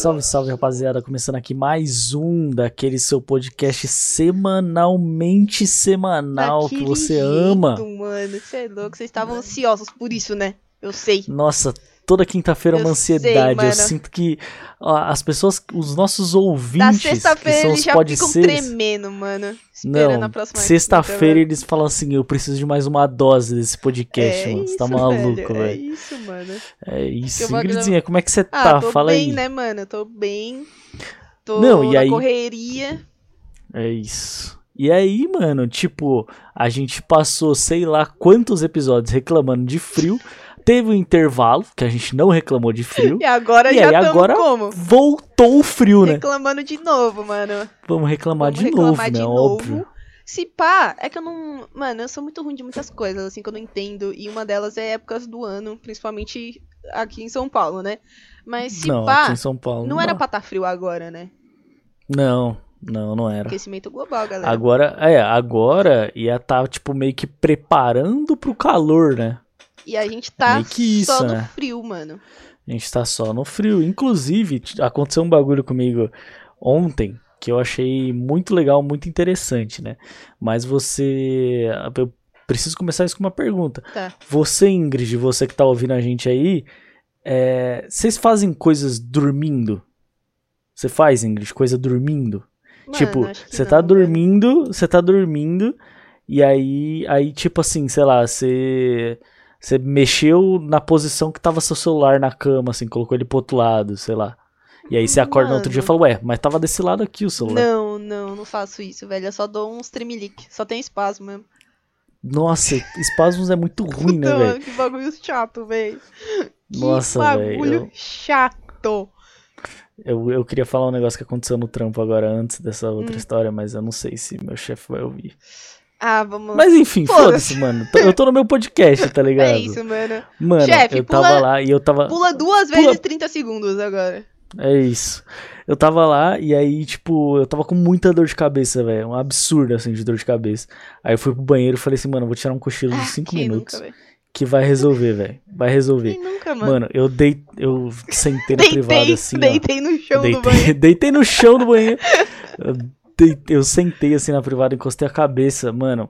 Salve, salve, rapaziada. Começando aqui mais um daquele seu podcast semanalmente semanal Daquele que você jeito, ama. mano. Você é louco. Vocês estavam ansiosos por isso, né? Eu sei. Nossa, toda quinta-feira é uma Eu sei, ansiedade. Eu sinto que ó, as pessoas, os nossos ouvintes, que são os pode ficam ser. tremendo, mano. Esperando Não, a próxima sexta-feira eles falam assim: eu preciso de mais uma dose desse podcast, é mano. Você tá maluco, É velho. isso, mano. É isso. Vou Ingridzinha, como é que você Ah, tá? tô Fala bem, aí. né, mano? Tô bem. Tô Não, e aí- correria. É isso. E aí, mano, tipo, a gente passou sei lá quantos episódios reclamando de frio. Teve um intervalo, que a gente não reclamou de frio. E agora E já aí, agora como? Voltou o frio, né? Reclamando de novo, mano. Vamos reclamar Vamos de novo, reclamar né? de Óbvio. novo. Se pá, é que eu não. Mano, eu sou muito ruim de muitas coisas, assim, que eu não entendo. E uma delas é épocas do ano, principalmente aqui em São Paulo, né? Mas se Não, pá, aqui em São Paulo. não era dá. pra estar frio agora, né? Não, não, não era. Aquecimento global, galera. Agora, é, agora ia tá, tipo, meio que preparando pro calor, né? E a gente tá isso, só no né? frio, mano. A gente tá só no frio. Inclusive, aconteceu um bagulho comigo ontem que eu achei muito legal, muito interessante, né? Mas você. Eu preciso começar isso com uma pergunta. Tá. Você, Ingrid, você que tá ouvindo a gente aí, é, vocês fazem coisas dormindo? Você faz, Ingrid, coisa dormindo? Mano, tipo, você tá velho. dormindo, você tá dormindo, e aí, aí tipo assim, sei lá, você. Você mexeu na posição que tava seu celular na cama, assim, colocou ele pro outro lado, sei lá. E aí você acorda no outro dia e Mano. fala, ué, mas tava desse lado aqui o celular. Não, não, não faço isso, velho. Eu só dou uns tremelique. Só tem espasmo mesmo. Nossa, espasmos é muito ruim, né, velho? mano, que bagulho chato, velho. Que Nossa, bagulho velho. eu- chato. Eu, eu queria falar um negócio que aconteceu no trampo agora antes dessa outra Hum. história, mas eu não sei se meu chefe vai ouvir. Ah, vamos. Mas enfim, Foda-se. foda-se, mano. Eu tô no meu podcast, tá ligado? É isso, mano. Mano, Chefe, eu tava pula- lá e eu tava. Pula duas Pula- vezes 30 segundos agora. É isso. Eu tava lá e aí, tipo, eu tava com muita dor de cabeça, velho. Um absurdo, assim, de dor de cabeça. Aí eu fui pro banheiro e falei assim, mano, eu vou tirar um cochilo de Ah, 5 quem minutos. nunca, que vai resolver, velho. Vai resolver. Quem nunca, mano? Mano, eu dei. Eu sentei na privada deitei, assim, ó. deitei no chão do Deitei, banheiro. deitei no chão do banheiro. Eu, eu sentei assim na privada, encostei a cabeça, mano.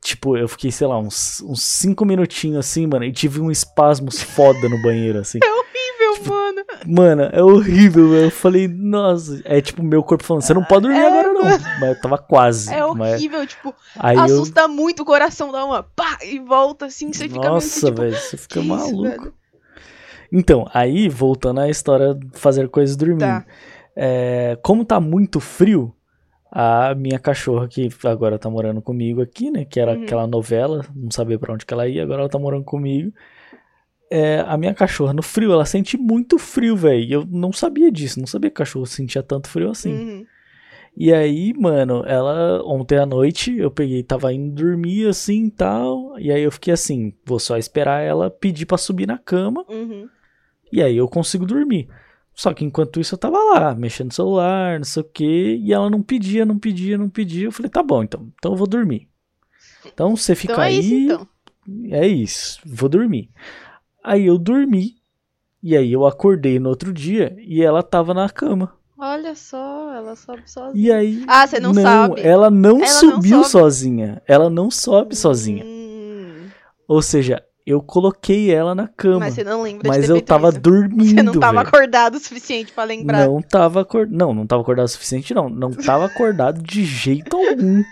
Tipo, eu fiquei, sei lá, uns, uns cinco minutinhos assim, mano, e tive um espasmos foda no banheiro, assim. Horrível, mano. Mano, é horrível. Eu falei, nossa. É tipo, meu corpo falando, você não pode dormir É, agora, não. Mas eu tava quase. É mas horrível, tipo, aí eu. assusta muito o coração, dá uma pá e volta assim, você fica Nossa, meio que, tipo, velho, você fica "Que isso, maluco. velho?" Então, aí, voltando à história de fazer coisas dormindo. Tá. É, como tá muito frio, a minha cachorra, que agora tá morando comigo aqui, né? Que era Uhum. aquela novela, não sabia pra onde que ela ia, agora ela tá morando comigo. É, a minha cachorra, no frio, ela sente muito frio, velho. Eu não sabia disso, não sabia que cachorro sentia tanto frio assim. Uhum. E aí, mano, ela, ontem à noite, eu peguei, tava indo dormir assim e tal. E aí eu fiquei assim, vou só esperar ela pedir pra subir na cama. Uhum. E aí eu consigo dormir. Só que enquanto isso eu tava lá, mexendo no celular, não sei o que, e ela não pedia, não pedia, não pedia. Eu falei, tá bom, então, então eu vou dormir. Então você fica Então é aí, isso, então. é isso, vou dormir. Aí eu dormi, e aí eu acordei no outro dia, e ela tava na cama. Olha só, ela sobe sozinha. E aí... Ah, você não sabe. ela não Ela não subiu sobe. sozinha, ela não sobe sozinha. Hum, Ou seja, eu coloquei ela na cama, mas mas, você não lembra de ter eu tava isso. dormindo, Você não tava velho. acordado o suficiente pra lembrar. Não tava acordado. Não, não tava acordado o suficiente, não. Não tava acordado de jeito algum.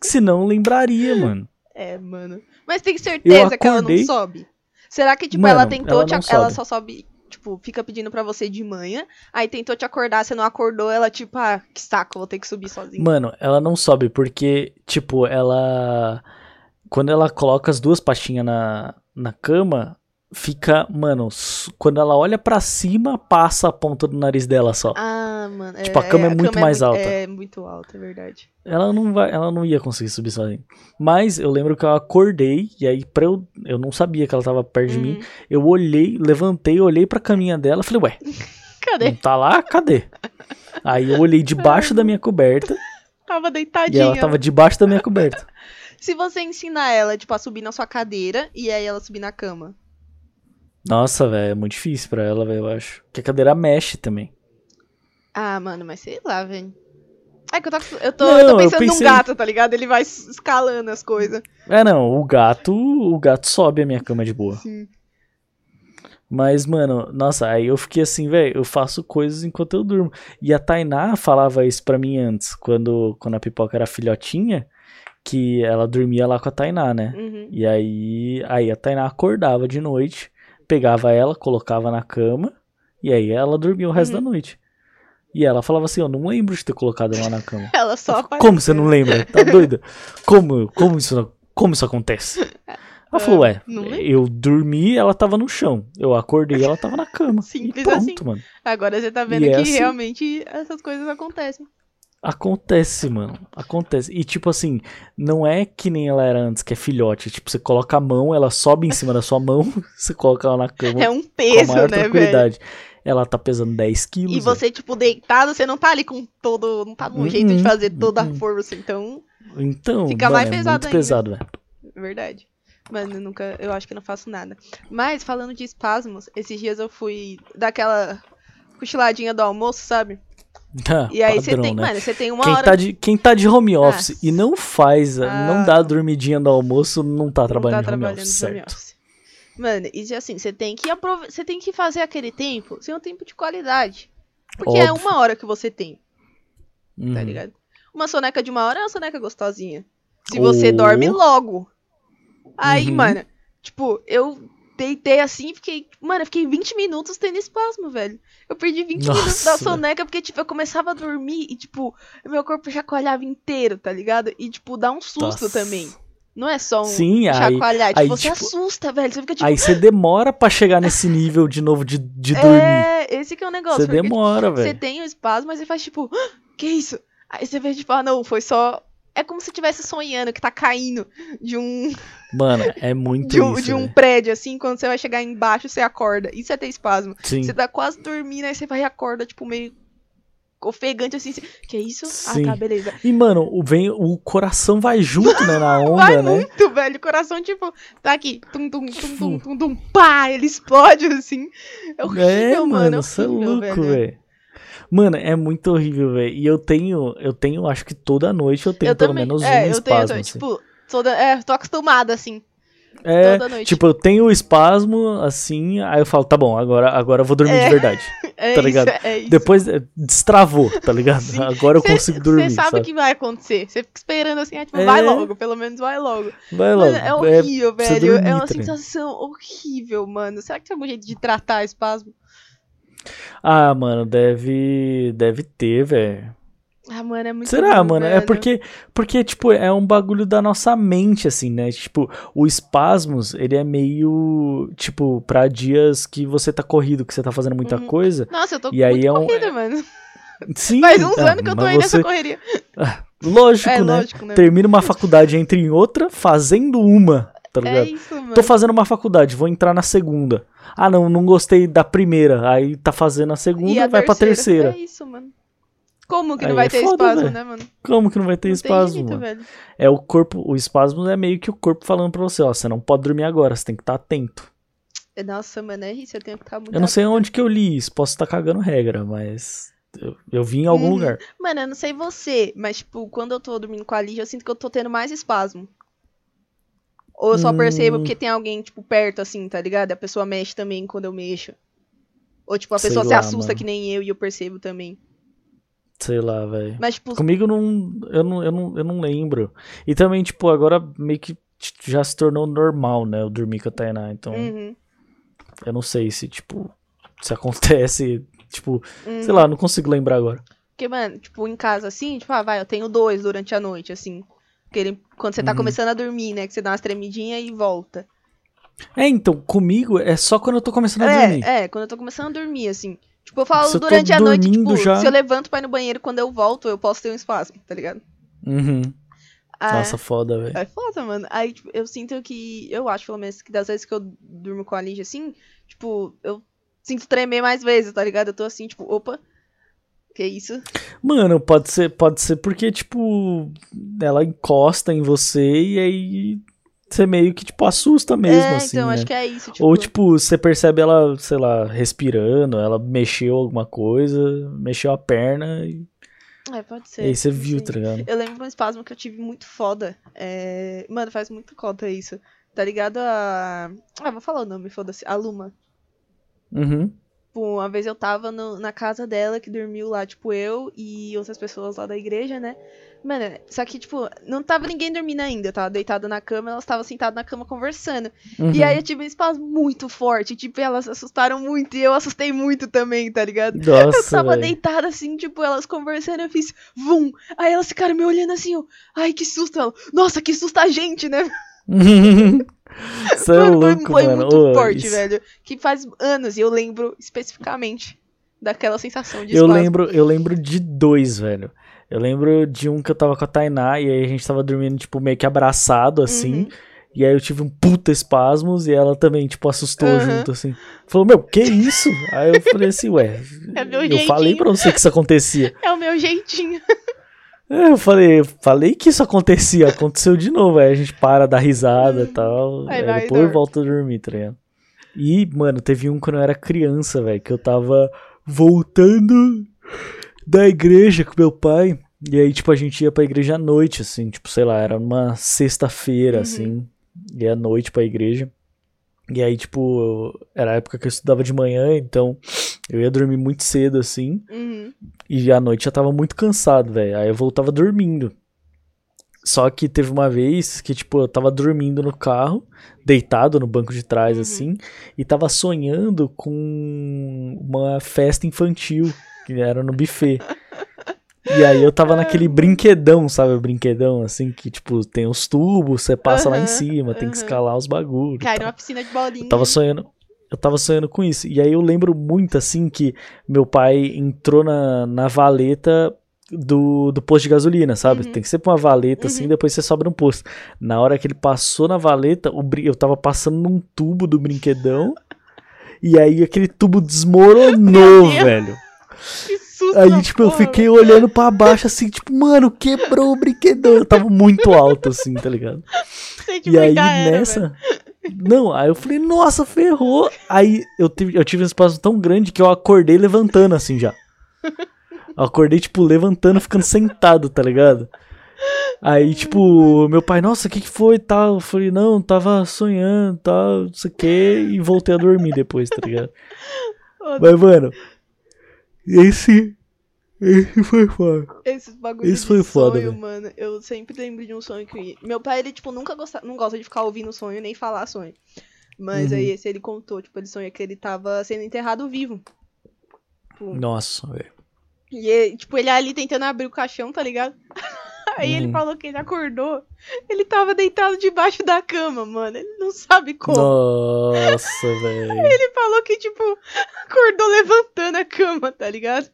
Senão lembraria, mano. É, mano. Mas tem certeza que ela não acordei- sobe? Será que, tipo, Mano, ela tentou ela te ac- Ela só sobe, tipo, fica pedindo pra você de manhã, aí tentou te acordar, você não acordou, ela, tipo, ah, que saco, vou ter que subir sozinha. Mano, ela não sobe porque, tipo, ela. Quando ela coloca as duas patinhas na, na cama, fica. Mano, quando ela olha pra cima, passa a ponta do nariz dela só. Ah, mano. Tipo, a cama é muito mais alta. É muito alta, é verdade. Ela não vai, ela não ia conseguir subir sozinha. Mas eu lembro que eu acordei e aí pra eu, eu não sabia que ela tava perto de mim. Hum, Eu olhei, levantei, olhei pra caminha dela, falei, ué, Cadê? não tá lá? Cadê? Aí eu olhei debaixo da minha coberta Tava e deitadinha. ela tava debaixo da minha coberta. Se você ensinar ela, tipo, a subir na sua cadeira e aí ela subir na cama. Nossa, velho, é muito difícil pra ela, velho, eu acho. Porque a cadeira mexe também. Ah, mano, mas sei lá, velho. É que eu tô, eu tô, Não, eu tô eu pensando pensei- num gato, tá ligado? Ele vai escalando as coisas. É, não, o gato, o gato sobe a minha cama de boa. Sim. Mas, mano, nossa, aí eu fiquei assim, velho, eu faço coisas enquanto eu durmo. E a Tainá falava isso pra mim antes, quando, quando a pipoca era filhotinha, que ela dormia lá com a Tainá, né? Uhum. E aí, aí a Tainá acordava de noite, pegava ela, colocava na cama, e aí ela dormia o resto Uhum. da noite. E ela falava assim, eu não lembro de ter colocado ela na cama. Ela só Como você não lembra? Tá doida? Como, como, isso, como isso acontece? Ela falou, ué, eu dormi ela tava no chão. Eu acordei ela tava na cama. Simples e pronto, assim. mano. Agora você tá vendo E é que assim. realmente essas coisas acontecem. Acontece, mano. Acontece. E tipo assim, não é que nem ela era antes, que é filhote. Tipo, você coloca a mão, ela sobe em cima da sua mão, você coloca ela na cama É um com a peso, maior né, velho? tranquilidade. Ela tá pesando 10 quilos. E você, tipo, deitado, você não tá ali com todo. Não tá no Uhum, jeito de fazer toda a uhum. força. Então, velho. Então, Fica mano, mais é pesado muito ainda. pesado, velho. é verdade. Mano, eu nunca. Eu acho que não faço nada. Mas, falando de espasmos, esses dias eu fui daquela cochiladinha do almoço, sabe? Ah, E aí você padrão, tem. né? Mano, você tem uma Quem hora. tá, de, quem tá de home office Nossa. e não faz, Ah. não dá a dormidinha do almoço, não tá não trabalhando tá de home trabalhando office, de home certo? office. Mano, e assim, você tem que aprove... você tem que fazer aquele tempo ser um tempo de qualidade. Porque é Óbvio. uma hora que você tem, tá Uhum. ligado? Uma soneca de uma hora é uma soneca gostosinha. Se você Oh. dorme logo. Aí, Uhum. mano, tipo, eu deitei assim e fiquei. Mano, eu fiquei 20 minutos tendo espasmo, velho. Eu perdi 20 minutos Nossa, da velho. soneca porque, tipo, eu começava a dormir e, tipo, meu corpo chacoalhava inteiro, tá ligado? E, tipo, dá um susto Nossa. também. Não é só um Sim, aí, chacoalhar. Tipo, aí, você tipo, assusta, velho. Você fica, tipo, aí você demora pra chegar nesse nível de novo de, de dormir. é, esse que é o negócio. Você porque, demora, tipo, Você velho. tem o espasmo, mas você faz, tipo, "Ah, que isso? Aí você vê, tipo, ah, não, foi só. É como se estivesse sonhando que tá caindo de um, Mano, é muito de um, isso, de um velho. prédio, assim, quando você vai chegar embaixo, você acorda. Isso é ter espasmo. Sim, Você tá quase dormindo, aí você vai e acorda, tipo, meio ofegante, assim. Que isso? Sim. Ah, tá, beleza. E, mano, o, vem, o coração vai junto, né, na onda, Vai né? muito, velho. O coração, tipo, tá aqui. Tum, tum, tum, tum, tum, tum, pá, ele explode, assim. É horrível, É, mano. é você é louco, velho. Mano, é muito horrível, velho. E eu tenho, eu tenho, acho que toda noite eu tenho Eu pelo também. menos é, um eu tenho, eu espasmo. tô, assim. tipo, toda, é, tô acostumada, assim, é, toda noite. tipo, eu tenho o espasmo, assim, aí eu falo, tá bom, agora, agora eu vou dormir É. de verdade. é tá isso, ligado? é isso. Depois eh, destravou, tá ligado? Sim. Agora eu Cê- consigo dormir, Você sabe, o que vai acontecer. Você fica esperando assim, ah, tipo, É. vai logo, pelo menos vai logo. Vai logo. Mano, é horrível, velho. é dormir, uma tá sensação horrível, mano. Será que tem algum jeito de tratar espasmo? Ah, mano, deve, deve ter, velho. Ah, mano, é muito Será, mano? É porque, porque, tipo, é um bagulho da nossa mente, assim, né? Tipo, o espasmos, ele é meio, tipo, pra dias que você tá corrido, que você tá fazendo muita Uhum. coisa. Nossa, eu tô E aí é um- corrida, mano. Sim, Faz uns ah, anos que eu tô aí nessa você- correria. Lógico, É, né? lógico, né? Termina uma faculdade, entra em outra, fazendo uma, tá ligado? É isso, mano. Tô fazendo uma faculdade, vou entrar na segunda. Ah, não, não gostei da primeira. Aí tá fazendo a segunda, E a vai pra terceira. É isso, mano. Como que não Aí vai é ter foda, espasmo, velho. né, mano? Como que não vai ter Não espasmo, jeito, mano? velho. É o corpo, o espasmo é meio que o corpo falando pra você, ó, você não pode dormir agora, você tem que estar atento. Nossa, mano, é isso, eu tenho que estar muito Eu não sei onde que eu li isso, posso estar cagando regra, mas eu, eu vi em algum Uhum. lugar. Mano, eu não sei você, mas, tipo, quando eu tô dormindo com a Lígia, eu sinto que eu tô tendo mais espasmo. Ou eu só Hum. percebo porque tem alguém, tipo, perto, assim, tá ligado? A pessoa mexe também quando eu mexo. Ou, tipo, a Sei pessoa se lá, assusta mano. que nem eu e eu percebo também. Sei lá, velho. Mas, tipo, Comigo não eu, não, eu não. eu não lembro. E também, tipo, agora meio que já se tornou normal, né? Eu dormir com a Tainá. Então, uhum, eu não sei se, tipo, se acontece, tipo, uhum. sei lá, não consigo lembrar agora. Porque, mano, tipo, em casa, assim, tipo, ah, vai, eu tenho dois durante a noite, assim. Aquele, quando você tá Uhum. começando a dormir, né? Que você dá umas tremidinhas e volta. É, então, comigo é só quando eu tô começando a dormir. É, é, quando eu tô começando a dormir, assim. Tipo, eu falo Se eu durante a noite, tipo, já- se eu levanto pra ir no banheiro, quando eu volto, eu posso ter um espasmo, tá ligado? Uhum. Ah, Nossa, foda, velho. É foda, mano. Aí, tipo, eu sinto que. Eu acho, pelo menos, que das vezes que eu durmo com a Lígia, assim, tipo, eu sinto tremer mais vezes, tá ligado? Eu tô assim, tipo, opa. Que isso? Mano, pode ser, pode ser porque, tipo, ela encosta em você e aí você meio que, tipo, assusta mesmo, é, assim, então, né? acho que é isso. Tipo, Ou, tipo, você percebe ela, sei lá, respirando, ela mexeu alguma coisa, mexeu a perna e, É, pode ser. e aí você viu, tá ligado? Eu lembro de um espasmo que eu tive muito foda. É... Mano, faz muito cota isso. Tá ligado a. Ah, vou falar o nome, foda-se. A Luma. Uhum. Tipo, uma vez eu tava no- na casa dela, que dormiu lá, tipo, eu e outras pessoas lá da igreja, né? Mano, só que, tipo, não tava ninguém dormindo ainda. Eu tava deitada na cama, elas estavam sentadas na cama conversando. uhum. E aí eu tive um espasmo muito forte. Tipo, elas assustaram muito e eu assustei muito também, tá ligado? Eu Nossa, tava velho. deitada assim, tipo, elas conversando, eu fiz vum. Aí elas ficaram me olhando assim, ó. Ai, que susto. Ela, Nossa, que susto a gente, né? Você é Mano, foi- louco, foi mano. muito forte, isso- velho. Que faz anos e eu lembro especificamente daquela sensação de Eu espasmo. lembro, eu lembro de dois, velho. Eu lembro de um que eu tava com a Tainá e aí a gente tava dormindo, tipo, meio que abraçado, assim. Uhum. E aí eu tive um puta espasmos e ela também, tipo, assustou Aham. junto, assim. Falou, meu, que isso? aí eu falei assim, ué, É meu eu falei jeitinho. pra você que isso acontecia. É o meu jeitinho. É, eu falei, eu falei que isso acontecia, aconteceu de novo. Aí a gente para, dá risada e tal. Aí depois volta a dormir, tá ligado? E, mano, teve um quando eu era criança, velho, que eu tava voltando da igreja com meu pai. E aí, tipo, a gente ia pra igreja à noite, assim, tipo, sei lá, era uma sexta-feira, Uhum. assim. Ia à noite pra igreja. E aí, tipo, era a época que eu estudava de manhã, então eu ia dormir muito cedo, assim. Uhum. E à noite já tava muito cansado, velho. Aí eu voltava dormindo. Só que teve uma vez que, tipo, eu tava dormindo no carro, deitado no banco de trás, Uhum. assim, e tava sonhando com uma festa infantil, que era no buffet. E aí eu tava naquele brinquedão, sabe? O brinquedão, assim, que, tipo, tem os tubos, você passa lá em cima, tem que escalar os bagulhos. Cai numa piscina de bolinha. Eu tava sonhando. Eu tava sonhando com isso. E aí eu lembro muito, assim, que meu pai entrou na, na valeta do, do posto de gasolina, sabe? Uhum. Tem que ser pra uma valeta, assim, Uhum. depois você sobe no posto. Na hora que ele passou na valeta, eu tava passando num tubo do brinquedão. e aí aquele tubo desmoronou, velho. Que susto. Aí, tipo, eu porra, fiquei olhando pra baixo, assim, tipo, mano, quebrou o brinquedão. Eu tava muito alto, assim, tá ligado? E aí, velho. nessa. Não, aí eu falei, nossa, ferrou. Aí eu tive, eu tive um espaço tão grande que eu acordei levantando assim já. Eu acordei, tipo, levantando, ficando sentado, tá ligado? Aí, tipo, meu pai, nossa, o que que foi e tal? Eu falei, não, tava sonhando tal, não sei o que, e voltei a dormir depois, tá ligado? Mas, mano, esse. Esse foi foda. Esses bagulho Isso de foi foda, sonho, mano. Eu sempre lembro de um sonho que. Meu pai, ele, tipo, nunca gosta, não gosta de ficar ouvindo sonho nem falar sonho. Mas Uhum. aí esse ele contou, tipo, ele sonha que ele tava sendo enterrado vivo. Tipo, Nossa, velho. E, tipo, ele ali tentando abrir o caixão, tá ligado? Aí ele Uhum. falou que ele acordou. Ele tava deitado debaixo da cama, mano. Ele não sabe como. Nossa, velho. Ele falou que, tipo, acordou levantando a cama, tá ligado?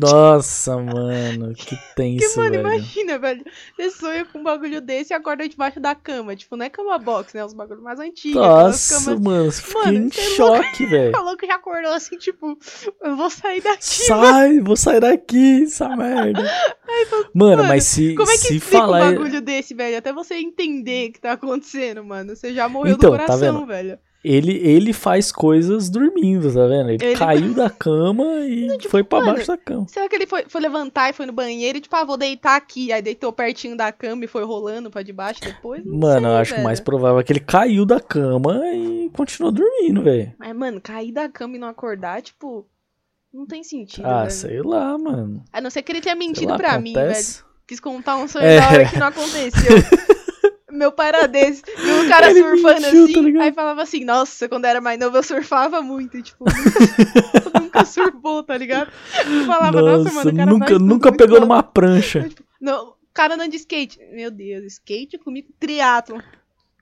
Nossa, mano, que tenso, mano, velho. imagina, velho. Você sonha com um bagulho desse e acorda debaixo da cama. Tipo, não é cama box, né? Os bagulhos mais antigos. Nossa, camas- mano, fiquei Mano, em é choque, velho. Falou que já acordou assim, tipo, eu vou sair daqui. Sai, vou sair daqui, essa merda. Mano, mano, mas se, Como é que se falar. um bagulho desse, velho? Até você entender o que tá acontecendo, mano. Você já morreu Então, do tá coração, vendo? velho. Ele, ele faz coisas dormindo, tá vendo? Ele, Ele- caiu da cama e foi pra mano, baixo da cama. Será que ele foi, foi levantar e foi no banheiro e, tipo, ah, vou deitar aqui. Aí deitou pertinho da cama e foi rolando pra debaixo depois? Não Mano, sei, eu acho que o velho. mais provável é que ele caiu da cama e continuou dormindo, velho. Mas, mano, cair da cama e não acordar, tipo, não tem sentido, Ah, velho. sei lá, mano. A não ser que ele tenha mentido pra mim, velho. Quis contar um sonho É. da hora que não aconteceu. Meu pai era desse. Viu um cara Ele surfando mentiu, tá assim, ligado? aí falava assim, nossa, quando eu era mais novo eu surfava muito. E, tipo, nunca, nunca surfou, tá ligado? Eu falava, nossa, Nossa, mano, o cara nunca, nunca pegou numa prancha. Não, o cara andando de skate. Meu Deus, skate comigo, triatlo.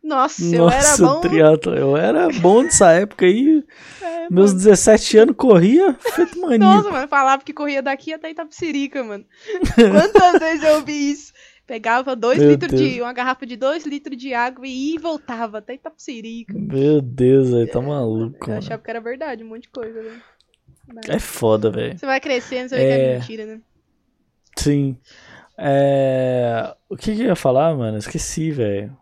Nossa, eu era Nossa, bom. triatlo. Eu era bom nessa época aí. É, Meus mano. 17 anos corria, feito mania. Nossa, mano, falava que corria daqui até Itapsirica, mano. Quantas vezes eu ouvi isso? Pegava dois Meu litros Deus. de. uma garrafa de dois litros de água e ia e voltava até Itapsirica. Meu Deus, velho, tá maluco, Eu mano. achava que era verdade, um monte de coisa, né? Mas É foda, velho. Você vai crescendo, você vê que é É. mentira, né? Sim. É... O que que eu ia falar, mano? Esqueci, velho.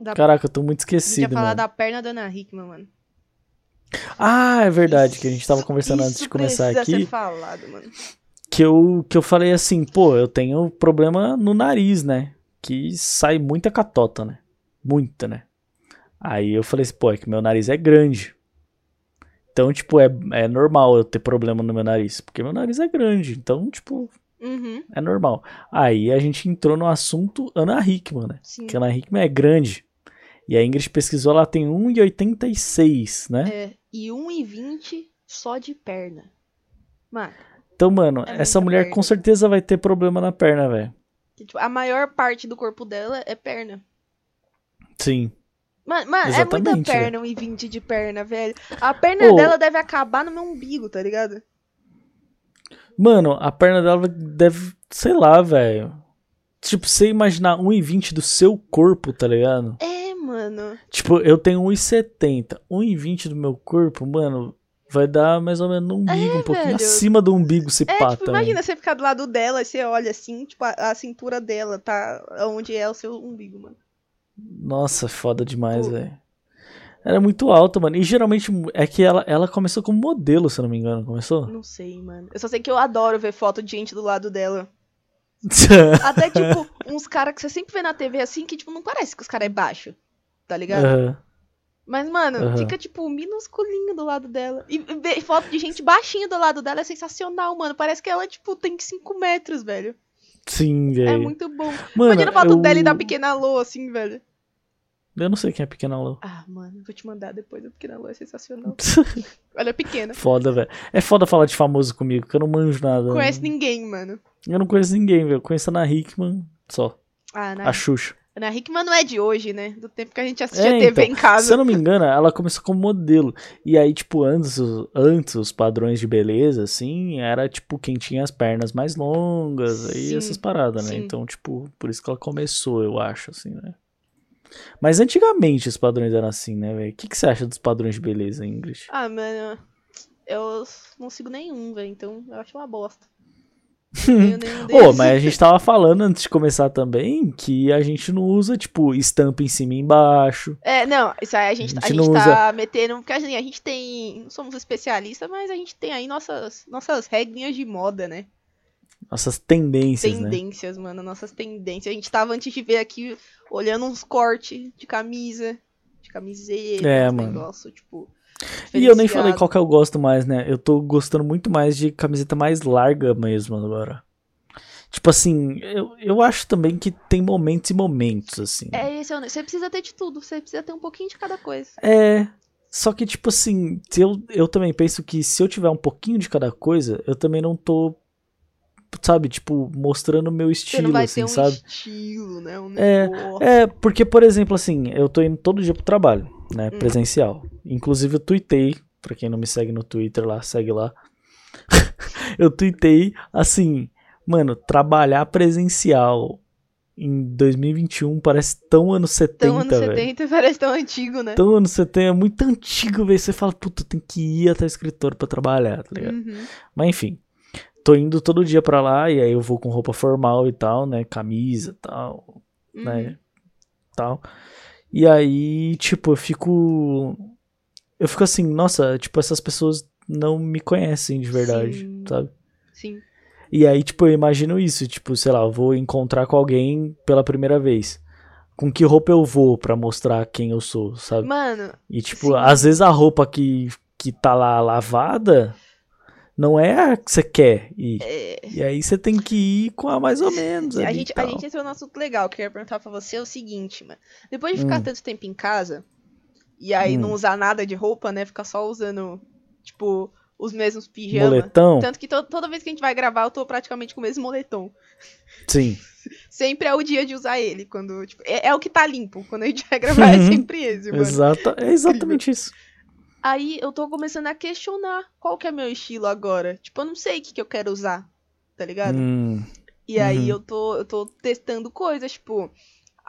Da... Caraca, eu tô muito A gente ia esquecido, falar mano. da perna da Ana Hickman, mano. Ah, é verdade, que a gente tava Isso- conversando antes isso de começar aqui. ser falado, mano. Que eu, que eu falei assim, pô, eu tenho problema no nariz, né? Que sai muita catota, né? Muita, né? Aí eu falei assim, pô, é que meu nariz é grande. Então, tipo, é, é normal eu ter problema no meu nariz. Porque meu nariz é grande. Então, tipo, Uhum, é normal. Aí a gente entrou no assunto Ana Hickman, né? sim. Que Ana Hickman é grande. E a Ingrid pesquisou, ela tem 1,86, né? É, e 1,20 só de perna. Mano, Então, mano, É essa mulher perna. com certeza vai ter problema na perna, velho. tipo, a maior parte do corpo dela é perna. Sim. Mano, mano é muita perna, 1,20 de perna, velho. A perna Ô. dela deve acabar no meu umbigo, tá ligado? Mano, a perna dela deve, sei lá, velho. Tipo, você imaginar 1,20 do seu corpo, tá ligado? É, mano. Tipo, eu tenho 1,70. 1,20 do meu corpo, mano, vai dar mais ou menos no umbigo, um pouquinho velho. acima do umbigo se É, pá tipo, também. imagina você ficar do lado dela e você olha assim, tipo, a, a cintura dela tá onde é o seu umbigo, mano. Nossa, foda demais, velho. Ela é muito alta, mano. E geralmente é que ela, ela começou como modelo, se eu não me engano. Começou? Não sei, mano. Eu só sei que eu adoro ver foto de gente do lado dela. Até, tipo, uns caras que você sempre vê na TV assim, que, tipo, não parece que os caras é baixo. Tá ligado? Aham. Mas, mano, Aham. fica, tipo, minusculinho do lado dela. E foto de gente baixinha do lado dela é sensacional, mano. Parece que ela, tipo, tem 5 metros, velho. Sim, É velho. muito bom. Mano, Imagina a foto eu... dela e da pequena Lô, assim, velho. Eu não sei quem é Pequena Lô. Ah, mano, vou te mandar depois. A pequena Lô é sensacional. Ela é pequena. foda, velho. É foda falar de famoso comigo, que eu não manjo nada. Conhece ninguém, mano. Eu não conheço ninguém, velho. Conheço a Ana Hickman só. Ah, A Xuxa. Ana Hickman não é de hoje, né? Do tempo que a gente assistia É, TV então, em casa. Se eu não me engano, ela começou como modelo. E aí, tipo, antes, os- antes os padrões de beleza, assim, era tipo quem tinha as pernas mais longas e Sim, essas paradas, né? sim. Então, tipo, por isso que ela começou, eu acho, assim, né? Mas antigamente os padrões eram assim, né, velho? O que, que você acha dos padrões de beleza, Ingrid? Ah, mano, eu não sigo nenhum, velho. Então eu acho uma bosta. Ô, desses. mas a gente tava falando antes de começar também que a gente não usa, tipo, estampa em cima e embaixo. É, não, isso aí a gente, A a gente gente não tá metendo. Porque assim, a gente tem. Não somos especialistas, mas a gente tem aí nossas, nossas regrinhas de moda, né? Nossas tendências, né? Tendências, mano, nossas tendências. A gente tava antes de ver aqui, olhando uns cortes de camisa, de camiseta, É, mano. negócio, tipo. E eu nem falei qual que eu gosto mais, né? Eu tô gostando muito mais de camiseta mais larga mesmo agora. Tipo assim, eu, eu acho também que tem momentos e momentos, assim. É, esse é. Você precisa ter de tudo, você precisa ter um pouquinho de cada coisa. É. Só que, tipo assim, eu, eu também penso que se eu tiver um pouquinho de cada coisa, eu também não tô, sabe, tipo, mostrando o meu estilo, assim, um sabe? estilo, né? Um É. É, porque, por exemplo, assim, eu tô indo todo dia pro trabalho, né? Hum. Presencial. Inclusive, eu tuitei, pra quem não me segue no Twitter lá, segue lá. eu tuitei, assim, mano, trabalhar presencial em 2021 parece tão anos 70, Tão anos velho. 70 parece tão antigo, né? Tão anos 70, é muito antigo, velho. Você fala, puta, tem que ir até o escritório pra trabalhar, tá ligado? Uhum. Mas enfim, tô indo todo dia pra lá e aí eu vou com roupa formal e tal, né? Camisa e tal, Uhum. né? Tal. E aí, tipo, eu fico. Eu fico assim, nossa, tipo, essas pessoas não me conhecem de verdade, Sim. sabe? Sim. E aí, tipo, eu imagino isso, tipo, sei lá, eu vou encontrar com alguém pela primeira vez. Com que roupa eu vou pra mostrar quem eu sou, sabe? Mano, E, tipo, Sim. às vezes a roupa que, que tá lá lavada não é a que você quer ir. é, E aí você tem que ir com a mais ou menos. a gente, a gente entrou num assunto legal que eu ia perguntar pra você é o seguinte, mano. Depois de ficar Hum. tanto tempo em casa, e aí Hum. não usar nada de roupa, né? Ficar só usando, tipo, os mesmos pijamas. Moletão? Tanto que to- toda vez que a gente vai gravar, eu tô praticamente com o mesmo moletom. Sim. Sempre é o dia de usar ele. Quando, tipo, é, é o que tá limpo. Quando a gente vai gravar, é Uhum. sempre esse, mano. Exata, é exatamente isso. Aí eu tô começando a questionar qual que é meu estilo agora. Tipo, eu não sei o que, que eu quero usar, tá ligado? Hum, E aí Uhum. eu tô, eu tô testando coisas, tipo,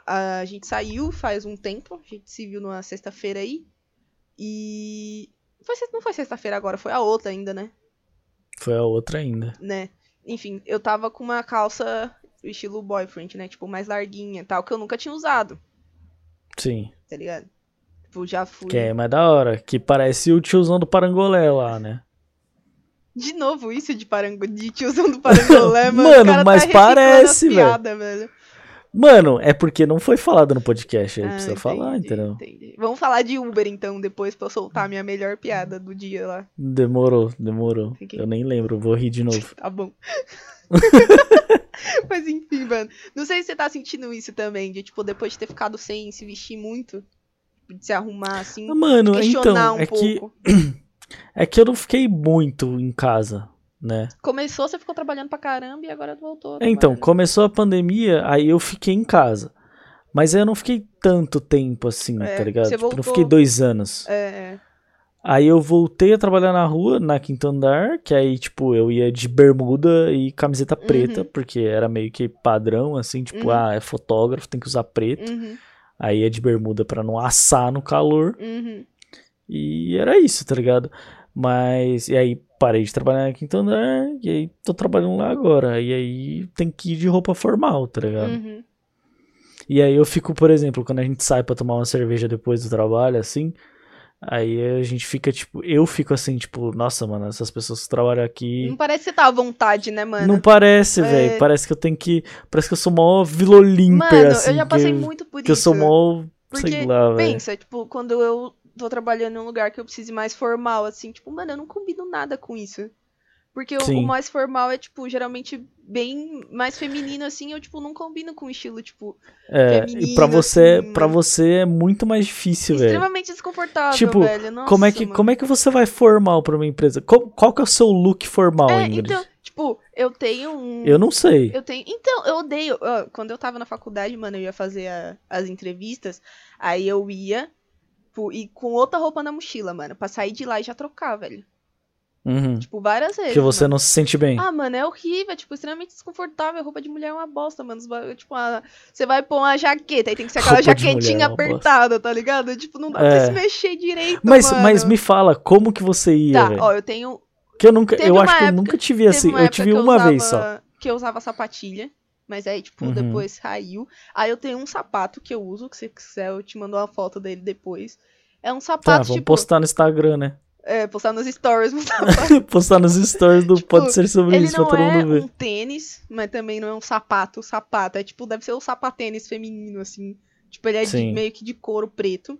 a gente saiu faz um tempo, a gente se viu numa sexta-feira aí. E. Foi, não foi sexta-feira agora, foi a outra ainda, né? foi a outra ainda. né? Enfim, eu tava com uma calça estilo boyfriend, né? Tipo, mais larguinha e tal, que eu nunca tinha usado. Sim. tá ligado? Tipo, já fui. Que é mais da hora. Que parece o tiozão do Parangolé lá, né? De novo isso de, parango... de tiozão do Parangolé, mano. Mano, cara mas tá parece, piada, velho. Mano, é porque não foi falado no podcast. Aí Ah, precisa entendi, falar, entendeu? entendi. Vamos falar de Uber então, depois pra eu soltar a minha melhor piada do dia lá. Demorou, demorou. Fiquei- Eu nem lembro, vou rir de novo. Tá bom. Mas enfim, mano. Não sei se você tá sentindo isso também, de tipo, depois de ter ficado sem se vestir muito, de se arrumar assim, Ah, Mano, questionar então, um é que, pouco. é que eu não fiquei muito em casa, né? Começou, você ficou trabalhando pra caramba e agora voltou. É, Então, começou a pandemia, aí eu fiquei em casa. Mas aí eu não fiquei tanto tempo assim, É, tá ligado? você Tipo, não voltou- fiquei dois anos. É, é. Aí eu voltei a trabalhar na rua, na quinto andar, que aí, tipo, eu ia de bermuda e camiseta preta, Uhum. porque era meio que padrão, assim, tipo, Uhum. ah, é fotógrafo, tem que usar preto. Uhum, Aí ia de bermuda pra não assar no calor. uhum. E era isso, tá ligado? Mas, e aí parei de trabalhar na quinto andar, e aí tô trabalhando lá agora. E aí tem que ir de roupa formal, tá ligado? Uhum. E aí eu fico, por exemplo, quando a gente sai pra tomar uma cerveja depois do trabalho, assim, aí a gente fica, tipo, eu fico assim, tipo, nossa, mano, essas pessoas que trabalham aqui. Não parece que você tá à vontade, né, mano? Não parece, É. velho. Parece que eu tenho que. Parece que eu sou mó vilolimper, Mano, assim. eu já passei que, muito por Que eu isso. sou mó. Porque, sei lá, velho. pensa, tipo, quando eu tô trabalhando em um lugar que eu preciso ir mais formal, assim, tipo, mano, eu não combino nada com isso. Porque o, o mais formal é, tipo, geralmente bem mais feminino, assim, eu, tipo, não combino com o estilo, tipo, É, e feminino, pra você, assim, pra mano. você é muito mais difícil, velho. extremamente desconfortável, Tipo, velho. Nossa, Como é, que, mano. como é que você vai formal pra uma empresa? Qual, qual que é o seu look formal, É, Ingrid? então, tipo, eu tenho um... Eu não sei. Eu tenho. Então, eu odeio. quando eu tava na faculdade, mano, eu ia fazer a- as entrevistas. Aí eu ia tipo, e com outra roupa na mochila, mano. Pra sair de lá e já trocar, velho. Uhum. Tipo, várias vezes. Porque você mano. não se sente bem. Ah, mano, é horrível, é, tipo, extremamente desconfortável. Roupa de mulher é uma bosta, mano. Tipo, a- você vai pôr uma jaqueta, aí tem que ser aquela jaquetinha é uma apertada, tá ligado? Tipo, não dá pra É. você se mexer direito, mas, mano. mas me fala, como que você ia, Tá, velho? ó, eu tenho. Que eu nunca, teve eu uma acho que eu época- nunca tive assim. uma Eu época tive que eu uma usava, vez só. Que eu usava sapatilha. Mas aí, tipo, Uhum. depois saiu. Aí eu tenho um sapato que eu uso, que se quiser eu te mando uma foto dele depois. É um Tá, sapato, vamos tipo, postar no Instagram, né? É, postar nos stories. um sapato. postar nos stories do Tipo, Pode Ser Sobre Ele Isso pra não todo é mundo ver. um tênis, mas também não é um sapato, sapato. É tipo, deve ser o sapatênis feminino, assim. Tipo, ele é de- meio que de couro preto.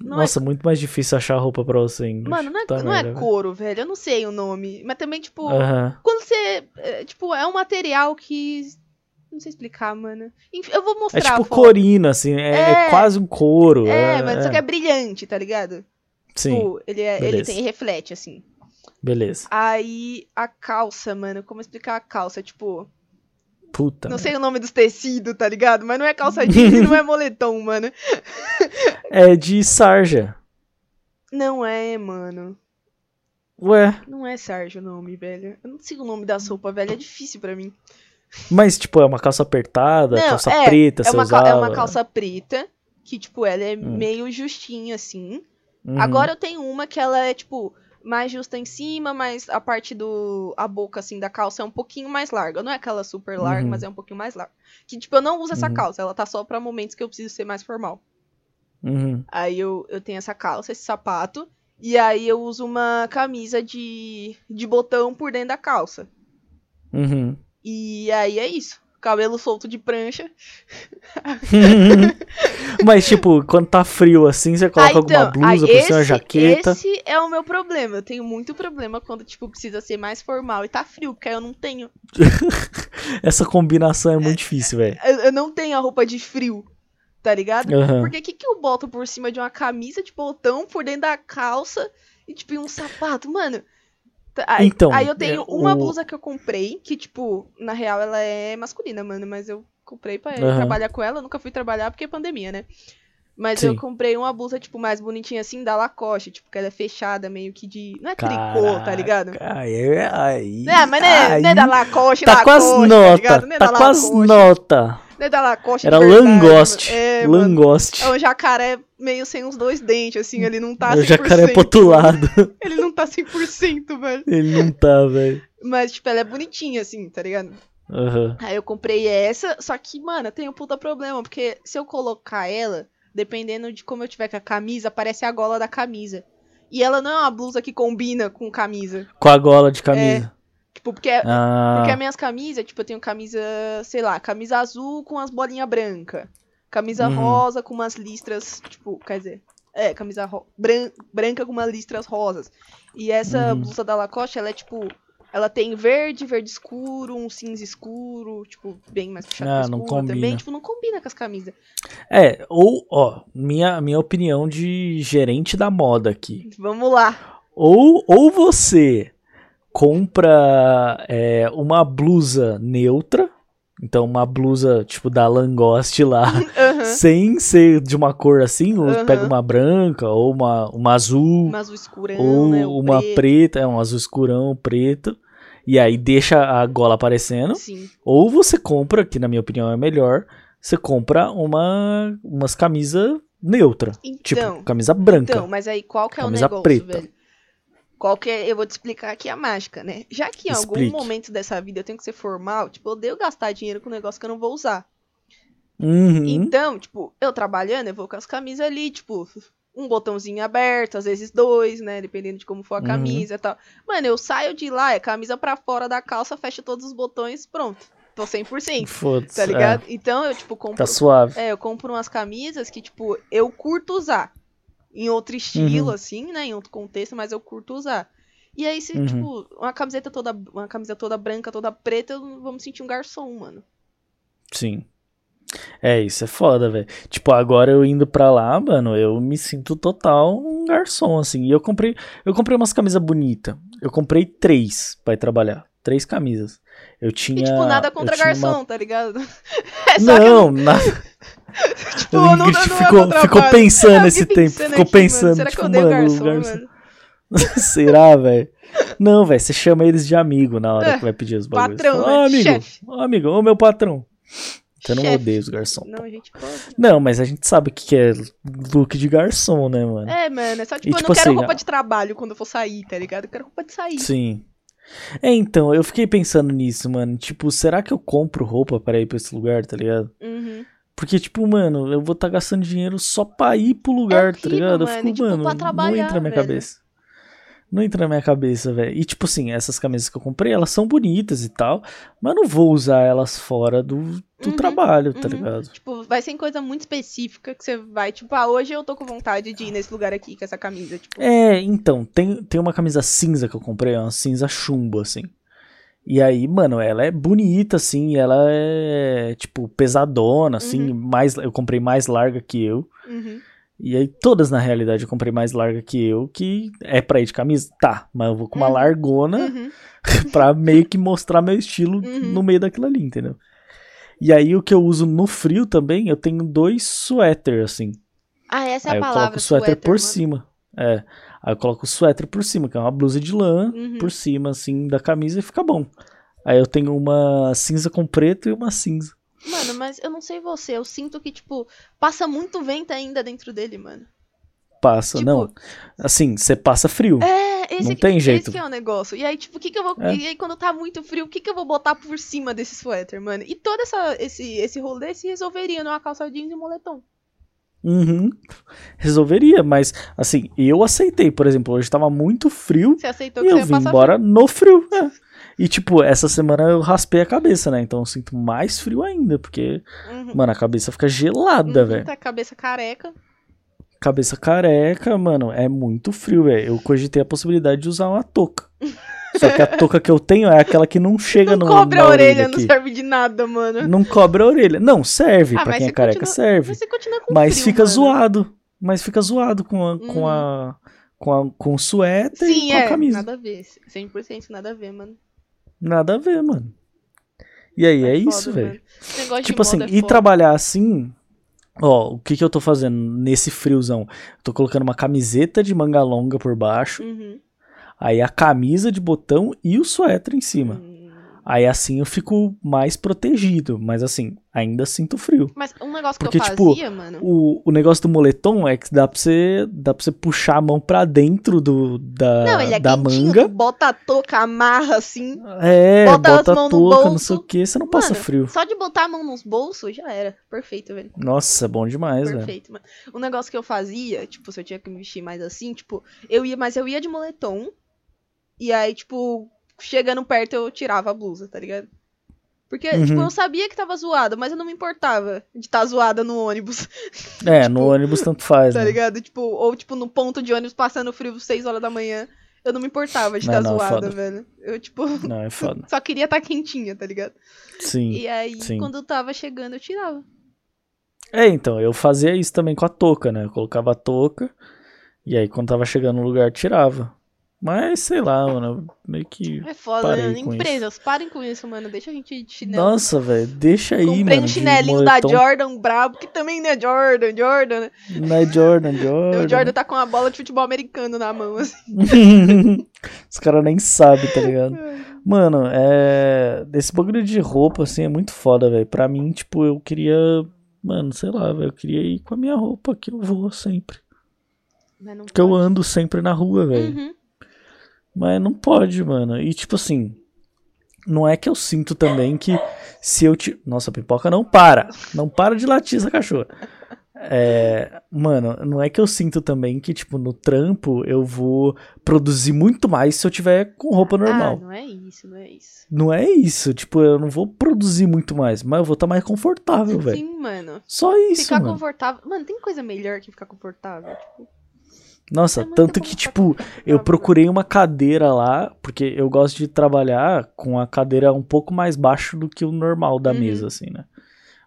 Não Nossa, muito mais difícil achar roupa pra você, é... Mano, não é, Tá não é merda, velho. couro, velho. Eu não sei o nome. Mas também, tipo, Aham. quando você. é, tipo, é um material que. Não sei explicar, mano. Enfim, eu vou mostrar. É tipo corina, assim, é, é É. quase um couro. É, É, mas só é. que é brilhante, tá ligado? Sim, Tipo, ele, é, ele tem reflete, assim. beleza. Aí, a calça, mano, como explicar a calça? Tipo, Puta. não merda. sei o nome dos tecidos, tá ligado? Mas não é calça jeans e não é moletom, mano. É de sarja. Não é, mano. Ué, Não é Sérgio o nome, velho. Eu não sei o nome da sopa, velho. É difícil pra mim. mas tipo, é uma calça apertada, Não, calça é, preta, É você uma, usava. é uma calça preta, que, tipo, ela é Hum. meio justinha, assim. Uhum. Agora eu tenho uma que ela é, tipo, mais justa em cima, mas a parte do. A boca, assim, da calça é um pouquinho mais larga. Não é aquela super larga, Uhum. mas é um pouquinho mais larga. Que, tipo, eu não uso essa Uhum. calça. Ela tá só pra momentos que eu preciso ser mais formal. Uhum. Aí eu, eu tenho essa calça, esse sapato. E aí eu uso uma camisa de, de botão por dentro da calça. Uhum. E aí é isso. Cabelo solto de prancha. Mas, tipo, quando tá frio assim, você coloca Ah, então, alguma blusa aí por cima, uma jaqueta. Esse é o meu problema. Eu tenho muito problema quando, tipo, precisa ser mais formal e tá frio, porque aí eu não tenho. Essa combinação é muito difícil, velho. Eu, eu não tenho a roupa de frio, tá ligado? Aham. Porque o que, que eu boto por cima de uma camisa de botão, por dentro da calça e, tipo, um sapato? Mano. Aí, Então, aí eu tenho é, uma o- blusa que eu comprei, que, tipo, na real ela é masculina, mano, mas eu comprei pra Aham. trabalhar com ela. Eu nunca fui trabalhar porque é pandemia, né? Mas Sim. eu comprei uma blusa, tipo, mais bonitinha assim, da Lacoste, tipo, que ela é fechada, meio que de. Não é tricô, tá ligado? Caraca, Aí, aí, Não, mas não é, não é da Lacoste, Tá com as Lacoste, tá notas, ligado? Não é tá da com as Lacoste, notas. Não é da Lacoste Era de verdade, Langoste. mano. É, mano. Langoste. É um jacaré meio sem os dois dentes, assim, ele não tá É o 100%. jacaré pro outro lado. Ele não tá 100%, velho. Ele não tá, velho. Mas, tipo, ela é bonitinha, assim, tá ligado? Aham. Aí eu comprei essa, só que, mano, tem um puta problema, porque se eu colocar ela, dependendo de como eu tiver com a camisa, parece a gola da camisa. E ela não é uma blusa que combina com camisa. Com a gola de camisa. Tipo, porque, Ah, porque as minhas camisas, tipo, eu tenho camisa, sei lá, camisa azul com as bolinhas brancas. Camisa Uhum. rosa com umas listras, tipo, quer dizer, é, camisa bran- branca com umas listras rosas. E essa Uhum. blusa da Lacoste, ela é tipo, ela tem verde, verde escuro, um cinza escuro, tipo, bem mais puxado Ah, não escuro também, combina. tipo, não combina com as camisas. É, ou, ó, minha, minha opinião de gerente da moda aqui. Vamos lá. Ou, ou você compra é, uma blusa neutra, então uma blusa tipo da Langoste lá, Aham. sem ser de uma cor assim, ou Aham. pega uma branca, ou uma, uma azul, Um azul escurão, ou né? uma preto. preta, é um azul escurão, preto, e aí deixa a gola aparecendo. Sim. Ou você compra, que na minha opinião é melhor, você compra uma umas camisa neutra, tipo Então, camisa branca. Então, mas aí qual que é Camisa o negócio, preta. velho? Qual que é, eu vou te explicar aqui a mágica, né? Já que em Explique. algum momento dessa vida eu tenho que ser formal, tipo, eu odeio gastar dinheiro com um negócio que eu não vou usar. Uhum. Então, tipo, eu trabalhando, eu vou com as camisas ali, tipo, um botãozinho aberto, às vezes dois, né? Dependendo de como for a Uhum. camisa e tal. Mano, eu saio de lá, é camisa pra fora da calça, fecha todos os botões, pronto. Tô 100%, Foda-se. tá ligado? Então eu, tipo, é, compro tá suave. é, eu compro umas camisas que, tipo, eu curto usar. Em outro estilo, Uhum. assim, né? Em outro contexto, mas eu curto usar. E aí, se, Uhum. tipo, uma camiseta toda. Uma camisa toda branca, toda preta, eu vou me sentir um garçom, mano. Sim. É, isso é foda, velho. Tipo, agora eu indo pra lá, mano, eu me sinto total um garçom, assim. E eu comprei, eu comprei umas camisas bonitas. Eu comprei três pra ir trabalhar. Três camisas. Eu tinha. E, tipo, nada eu contra garçom, uma- tá ligado? É só que Não, nada. tipo, não, não, não é ficou, ficou pensando Eu nesse fiquei tempo. pensando Ficou aqui, pensando, mano, será tipo, que eu odeio mano, o garçom, garçom. mano? Será, velho? Não, velho, você chama eles de amigo na hora É, que vai pedir os bagulhos. patrão, Fala, Ó, né? amigo, Chefe. ó, amigo, ô meu patrão. Você não Chefe. odeia os garçom. Não, a gente pode. Não, mas a gente sabe o que é look de garçom, né, mano? É, mano, é só tipo, eu tipo não quero assim, roupa de trabalho quando eu for sair, tá ligado? Eu quero roupa de sair. Sim. É, então, eu fiquei pensando nisso, mano. Tipo, será que eu compro roupa para ir pra esse lugar, tá ligado? Uhum. Porque, tipo, mano, eu vou estar gastando dinheiro só pra ir pro lugar, tá horrível, ligado? Eu mano, fico, e, tipo, mano, não entra na minha velho. cabeça. Não entra na minha cabeça, velho. E, tipo assim, essas camisas que eu comprei, elas são bonitas e tal, mas eu não vou usar elas fora do, do Uhum, trabalho, tá uhum. ligado? Tipo, vai ser em coisa muito específica que você vai, tipo, ah, hoje eu tô com vontade de ir nesse lugar aqui com essa camisa, tipo. É, então, tem, tem uma camisa cinza que eu comprei, é uma cinza chumbo, assim. E aí, mano, ela é bonita, assim, ela é, tipo, pesadona, assim, mais, eu comprei mais larga que eu. Uhum. E aí, todas, na realidade, eu comprei mais larga que eu, que é pra ir de camisa? Tá, mas eu vou com uma Uhum. largona Uhum. pra meio que mostrar meu estilo Uhum. no meio daquilo ali, entendeu? E aí, o que eu uso no frio também, eu tenho dois suéter, assim. Ah, essa é Aí a eu palavra. coloco o suéter, por mano. cima. É. Aí eu coloco o suéter por cima, que é uma blusa de lã Uhum. por cima, assim, da camisa e fica bom. Aí eu tenho uma cinza com preto e uma cinza. Mano, mas eu não sei você, eu sinto que, tipo, passa muito vento ainda dentro dele, mano. Passa, Tipo- não. Assim, você passa frio. É, esse, Não tem esse jeito. que é o negócio. E aí, tipo, o que que eu vou. É. E aí, quando tá muito frio, o que que eu vou botar por cima desse suéter, mano? E todo essa, esse, esse rolê se resolveria numa calça jeans e um moletom. Uhum. Resolveria, mas assim, eu aceitei, por exemplo, hoje tava muito frio Você aceitou e que eu você ia vim embora no frio. é. E tipo, essa semana eu raspei a cabeça, né? Então eu sinto mais frio ainda, porque. Uhum. mano, a cabeça fica gelada, Uhum, velho. Tá cabeça careca. Cabeça careca, mano, é muito frio, velho. Eu cogitei a possibilidade de usar uma touca. Só que a touca que eu tenho é aquela que não chega não no, cobre na a orelha, não serve de nada, mano. Não cobre a orelha. Não, serve. Ah, pra quem é careca, continua- serve. Mas com Mas frio, fica mano. zoado. Mas fica zoado com a, com Uhum. a, com a com suéter e Sim, com a é. camisa. Nada a ver. 100% nada a ver, mano. Nada a ver, mano. E aí, é, foda, isso, velho. Tipo assim, é foda. trabalhar assim. Ó, o que que eu tô fazendo nesse friozão? Eu tô colocando uma camiseta de manga longa por baixo. Uhum. Aí a camisa de botão e o suéter em cima. Hum. Aí assim eu fico mais protegido, mas assim, ainda sinto frio. Mas um negócio Porque, que eu tipo, fazia, mano. O, o negócio do moletom é que dá pra você, dá pra você puxar a mão pra dentro do, da, Não, ele é da manga. tu bota a touca, amarra assim. É, bota bota, a touca, não bolso. sei o que, você não passa Mano, frio. Só de botar a mão nos bolsos já era. Perfeito, velho. Nossa, bom demais, velho. Perfeito, mano. Um negócio que eu fazia, tipo, se eu tinha que me vestir mais assim, tipo, eu ia, mas eu ia de moletom. E aí, tipo, chegando perto eu tirava a blusa, tá ligado? Porque, Uhum. tipo, eu sabia que tava zoada, mas eu não me importava de estar zoada no ônibus, É, Tipo, no ônibus tanto faz, tá né? ligado? Tipo, ou tipo, no ponto de ônibus passando frio 6 horas da manhã. Eu não me importava de estar não, zoada, foda. velho. Eu, tipo, Não, é foda. só queria estar quentinha, tá ligado? Sim. E aí, sim. quando eu tava chegando, eu tirava. É, então, eu fazia isso também com a touca, né? Eu colocava a touca e aí quando tava chegando no lugar tirava. Mas sei lá, mano, eu meio que. É foda, Parei né? Empresas, parem com isso, mano. Deixa a gente de chinelo. Nossa, velho, deixa aí, Comprei mano. um de chinelinho da. Jordan brabo, que também não é Jordan, Jordan, né? Não é Jordan, Jordan. O Jordan tá com uma bola de futebol americano na mão, assim. Os caras nem sabem, tá ligado? Mano, é. Esse bagulho de roupa, assim, é muito foda, velho. Pra mim, tipo, eu queria. Mano, sei lá, velho. Eu queria ir com a minha roupa que eu vou sempre. Que eu pode. ando sempre na rua, velho. Uhum. Mas não pode, mano. E tipo assim, não é que eu sinto também que se eu te. Nossa, a pipoca não para. Não para de latir essa cachorra. É, mano, não é que eu sinto também que, tipo, no trampo eu vou produzir muito mais se eu tiver com roupa Ah, normal. não é isso, não é isso. não é isso, tipo, eu não vou produzir muito mais, mas eu vou estar mais confortável, velho. Sim, mano. Só isso, Ficar mano. confortável. Mano, tem coisa melhor que ficar confortável? Tipo, Nossa, é tanto que, tipo, eu procurei uma cadeira lá, porque eu gosto de trabalhar com a cadeira um pouco mais baixo do que o normal da Uhum. mesa, assim, né?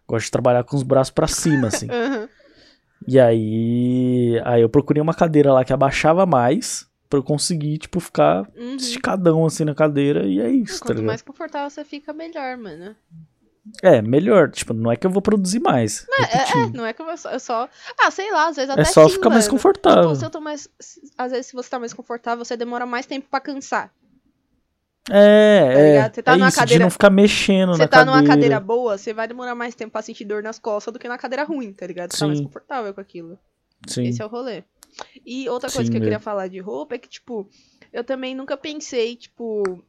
Gosto de trabalhar com os braços pra cima, assim. Aham. e aí, aí eu procurei uma cadeira lá que abaixava mais pra eu conseguir, tipo, ficar Uhum. esticadão assim na cadeira e é isso, tá Quanto ligado? mais confortável você fica, melhor, mano. É, melhor, tipo, não é que eu vou produzir mais, É, é, repetindo. não é que eu só, eu só. Ah, sei lá, às vezes até É só sim, ficar mais mano. confortável. Tipo, se eu tô mais. Às vezes, se você tá mais confortável, você demora mais tempo pra cansar. É, Tá é? Você tá é numa isso, de cadeira- não ficar mexendo Você na tá cadeira. numa cadeira boa, você vai demorar mais tempo pra sentir dor nas costas do que na cadeira ruim, tá ligado? Você tá mais Sim. confortável com aquilo. Sim. Esse é o rolê. E outra coisa Sim, que eu queria mesmo. falar de roupa é que, tipo, eu também nunca pensei, tipo,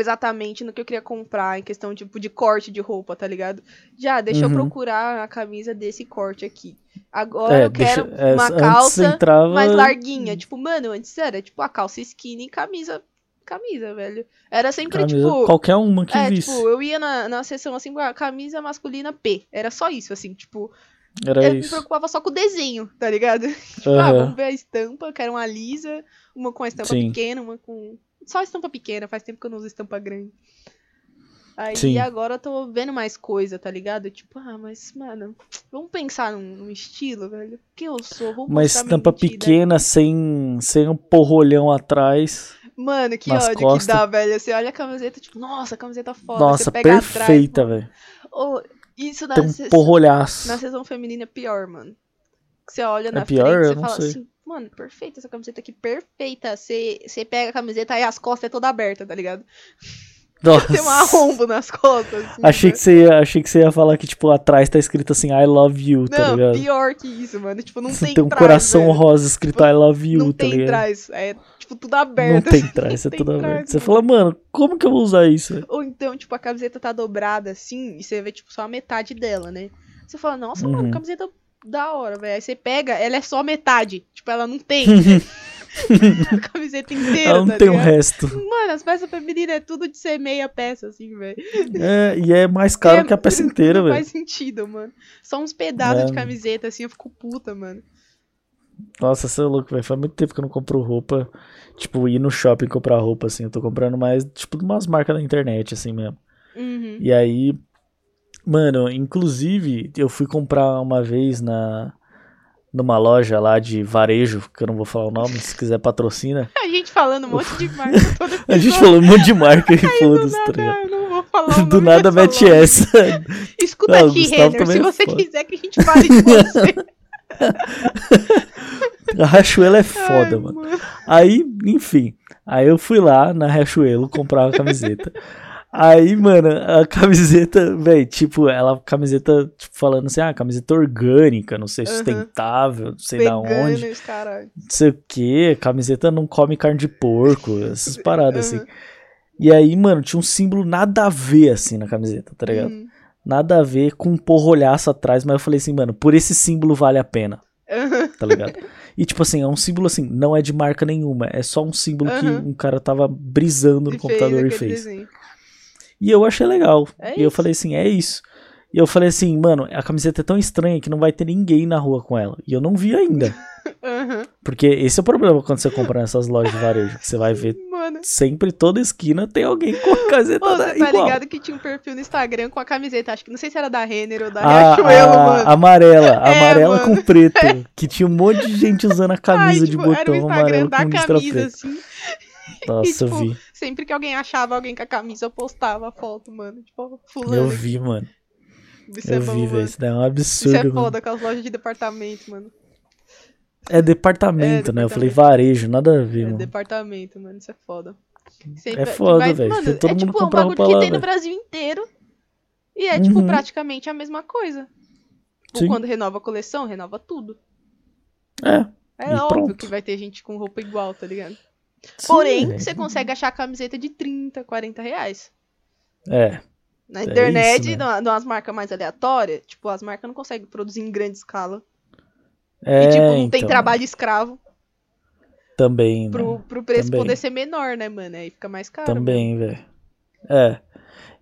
exatamente no que eu queria comprar em questão, tipo, de corte de roupa, tá ligado? Já, deixa eu Uhum. procurar a camisa desse corte aqui. Agora É, eu quero deixa- é, uma calça entrava- mais larguinha. Tipo, mano, antes era, tipo, a calça skinny e camisa. Camisa, velho. Era sempre, Camisa, tipo. qualquer uma que É, visse. tipo, eu ia na, na sessão assim, ah, camisa masculina P. Era só isso, assim, tipo. Era eu me isso. preocupava só com o desenho, tá ligado? Tipo, ah, Aham. vamos ver a estampa, eu quero uma lisa, uma com a estampa Sim. pequena, uma com. Só estampa pequena, faz tempo que eu não uso estampa grande. Aí Sim. agora eu tô vendo mais coisa, tá ligado? Tipo, ah, mas, mano, vamos pensar num, num estilo, velho. Quem eu sou? Vou Uma estampa pequena, sem, sem um porrolhão atrás. Mano, que ódio costas. que dá, velho. Você olha a camiseta, tipo, nossa, camiseta foda. Nossa, você pega perfeita, atrás, velho. Ô, isso na, Tem um porrolhaço. na sessão feminina é pior, mano. Você olha na pior? frente, não fala sei. assim, mano, perfeita essa camiseta aqui, perfeita. Você, pega a camiseta aí as costas é toda aberta, tá ligado? Nossa. Tem um arrombo nas costas. Assim, Achei né? que, você ia, achei que você ia falar que, tipo, atrás tá escrito assim, I love you, tá Não, ligado? pior que isso, mano. Tipo, não Você tem tem um trás, coração velho. rosa escrito I love you, Não tá tem ligado? trás. É, tipo, tudo Não aberto. tem trás, é Não tem tudo trás, aberto. Você fala, mano, como que eu vou usar isso? Ou então, tipo, a camiseta tá dobrada assim, e você vê, tipo, só a metade dela, né? Você fala, nossa, Uhum. mano, camiseta da hora, velho. Aí você pega, ela é só metade. Tipo, ela não tem a camiseta inteira, Ela não tá tem o resto. Mano, as peças femininas é tudo de ser meia peça, assim, velho. É, e é mais caro É, que a peça inteira, Não velho. faz sentido, mano. Só uns pedaços É. de camiseta, assim, eu fico puta, mano. Nossa, você é louco, velho. Faz muito tempo que eu não compro roupa. Tipo, ir no shopping comprar roupa, assim. Eu tô comprando mais, tipo, umas marcas da internet, assim mesmo. Uhum. E aí, mano, inclusive, eu fui comprar uma vez na numa loja lá de varejo, que eu não vou falar o nome, se quiser patrocina. A gente falando um monte de marca A gente falou um monte de marca e foda-se, tá não vou falar Do nada mete loja. essa. Escuta Ah, o aqui, Renner, se é você foda. quiser que a gente fale de você. A Rachuelo é foda, Ai, mano. Aí, enfim. Aí eu fui lá na Riachuelo comprar uma camiseta. Aí, mano, a camiseta, velho, tipo, ela, camiseta, tipo, falando assim, ah, camiseta orgânica, não sei, sustentável, não sei da onde, Veganos, caralho. não sei o que, camiseta não come carne de porco, essas paradas, assim. Aham. E aí, mano, tinha um símbolo nada a ver, assim, na camiseta, tá ligado? Uhum. Nada a ver com um porrolhaço atrás, mas eu falei assim, mano, por esse símbolo vale a pena, tá ligado? E, tipo assim, é um símbolo assim, não é de marca nenhuma, é só um símbolo que um cara tava brisando no E computador e fez. desenho. E eu achei legal. É e eu falei assim, é isso. E eu falei assim, mano, a camiseta é tão estranha que não vai ter ninguém na rua com ela. E eu não vi ainda. Aham. Porque esse é o problema quando você compra nessas lojas de varejo. Que você vai ver Mano. sempre, toda esquina tem alguém com a camiseta Ô, da- você tá igual. ligado que tinha um perfil no Instagram com a camiseta, acho que não sei se era da Renner ou da A, Riachuelo, a- mano. amarela, É, amarela mano. com preto. Que tinha um monte de gente usando a camisa Ai, de tipo, era o botão Instagram amarelo da com camisa, assim. Nossa, tipo, eu vi. Sempre que alguém achava alguém com a camisa, eu postava a foto, mano. Tipo, fulano. Eu vi, mano. Isso Eu é bom, vi, mano. velho. Isso daí é um Isso absurdo, é mano. foda com as lojas de departamento, mano. É departamento, É, né? Eu falei departamento. varejo, nada a ver, É mano. departamento, mano. Isso é foda. É foda, velho, Mano, porque todo é mundo tipo um compra bagulho roupa que lá, tem no velho. Brasil inteiro. E é, tipo, Uhum. praticamente a mesma coisa. Tipo, Sim. quando renova a coleção, renova tudo. É. É E óbvio pronto. que vai ter gente com roupa igual, tá ligado? Sim, Porém, velho. você consegue achar camiseta de 30, 40 reais. É. Na É internet, isso, né? numas marcas mais aleatórias, tipo, as marcas não conseguem produzir em grande escala. É, e, tipo, não então, tem trabalho escravo Também, pro, né? pro preço Também. poder ser menor, né, mano? Aí fica mais caro. Também, velho. É.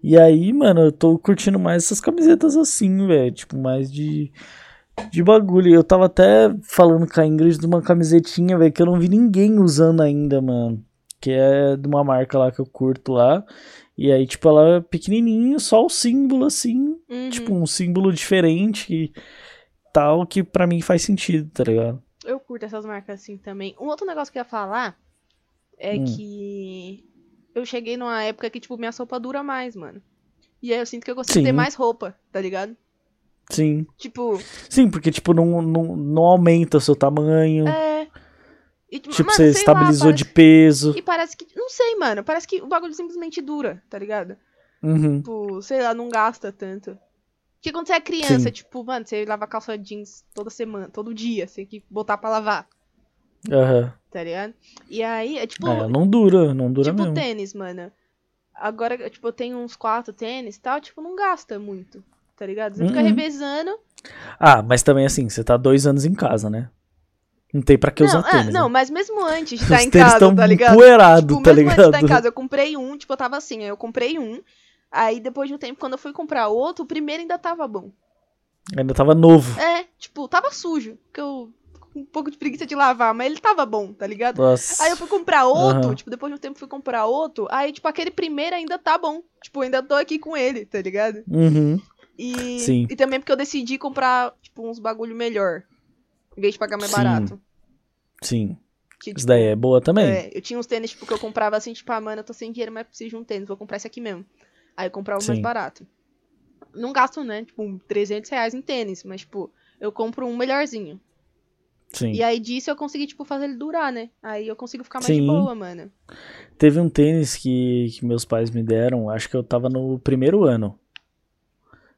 E aí, mano, eu tô curtindo mais essas camisetas assim, velho. Tipo, mais de. De bagulho. Eu tava até falando com a Ingrid de uma camisetinha, velho, que eu não vi ninguém usando ainda, mano. Que é de uma marca lá que eu curto lá. E aí, tipo, ela é pequenininha, só o símbolo assim. Uhum. Tipo, um símbolo diferente e tal, que pra mim faz sentido, tá ligado? Eu curto essas marcas assim também. Um outro negócio que eu ia falar é Hum. que eu cheguei numa época que, tipo, minha roupa dura mais, mano. E aí eu sinto que eu consigo Sim. ter mais roupa, tá ligado? Sim. Tipo, Sim, porque, tipo, não, não, não aumenta o seu tamanho. é. E, tipo, Tipo, mano, você sei lá, estabilizou parece- de peso. E parece que. Não sei, mano. Parece que o bagulho simplesmente dura, tá ligado? Uhum. Tipo, sei lá, não gasta tanto. Porque quando você é criança, Sim. tipo, mano, você lava calça jeans toda semana, todo dia, você tem que botar pra lavar, Aham. tá ligado? E aí, é tipo. É, não dura, não dura tipo mesmo. tênis, mano. Agora, tipo, eu tenho uns quatro tênis e tal, tipo, não gasta muito, tá ligado? Você fica Uhum. revezando. Ah, mas também assim, você tá dois anos em casa, né? Não tem pra que não, usar ah, tênis. não, né? mas mesmo antes de estar Os em casa, tá ligado? empoeirados, Tipo, tá mesmo antes de estar em ligado? casa, eu comprei um, tipo, eu tava assim, aí eu comprei um. Aí depois de um tempo, quando eu fui comprar outro, o primeiro ainda tava bom. Ainda tava novo. É, tipo, tava sujo. Porque eu com um pouco de preguiça de lavar, mas ele tava bom, tá ligado? Nossa. Aí eu fui comprar outro, Aham. tipo, depois de um tempo fui comprar outro, aí, tipo, aquele primeiro ainda tá bom. Tipo, ainda tô aqui com ele, tá ligado? Uhum. E, Sim. e também porque eu decidi comprar, tipo, uns bagulho melhor. Em vez de pagar mais Sim. barato. Sim. Que, Isso tipo, daí é boa também. é, eu tinha uns tênis, tipo, que eu comprava assim, tipo, ah, mano, eu tô sem dinheiro, mas preciso de um tênis, vou comprar esse aqui mesmo. Aí eu comprava o mais barato. Não gasto, né, tipo, 300 reais em tênis, mas, tipo, eu compro um melhorzinho. Sim. E aí disso eu consegui, tipo, fazer ele durar, né? Aí eu consigo ficar mais de Sim. boa, mano. Teve um tênis que, que meus pais me deram, acho que eu tava no primeiro ano.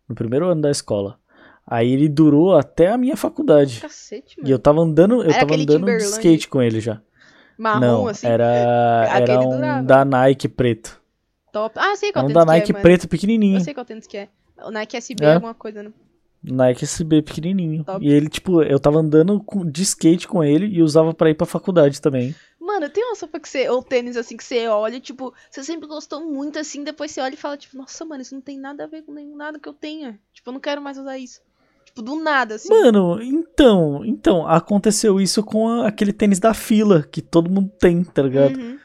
No primeiro ano da escola. Aí ele durou até a minha faculdade. Cacete, E mano. eu tava andando, eu Era tava aquele andando de skate com ele já. Marrom, Não, assim, era, era um durava. da Nike preto. top. Ah, sei qual Era um da que Nike é, preto pequenininho. Eu sei qual tênis que é. O Nike SB É? alguma coisa, né? Nike SB pequenininho. Top. E ele, tipo, eu tava andando de skate com ele e usava pra ir pra faculdade também. Mano, tem uma sopa que você. Ou tênis assim que você olha, tipo, você sempre gostou muito assim, depois você olha e fala, tipo, nossa, mano, isso não tem nada a ver com nenhum nada que eu tenha. Tipo, eu não quero mais usar isso. Tipo, do nada, assim. Mano, então, então, aconteceu isso com a- aquele tênis da fila, que todo mundo tem, tá ligado? Uhum.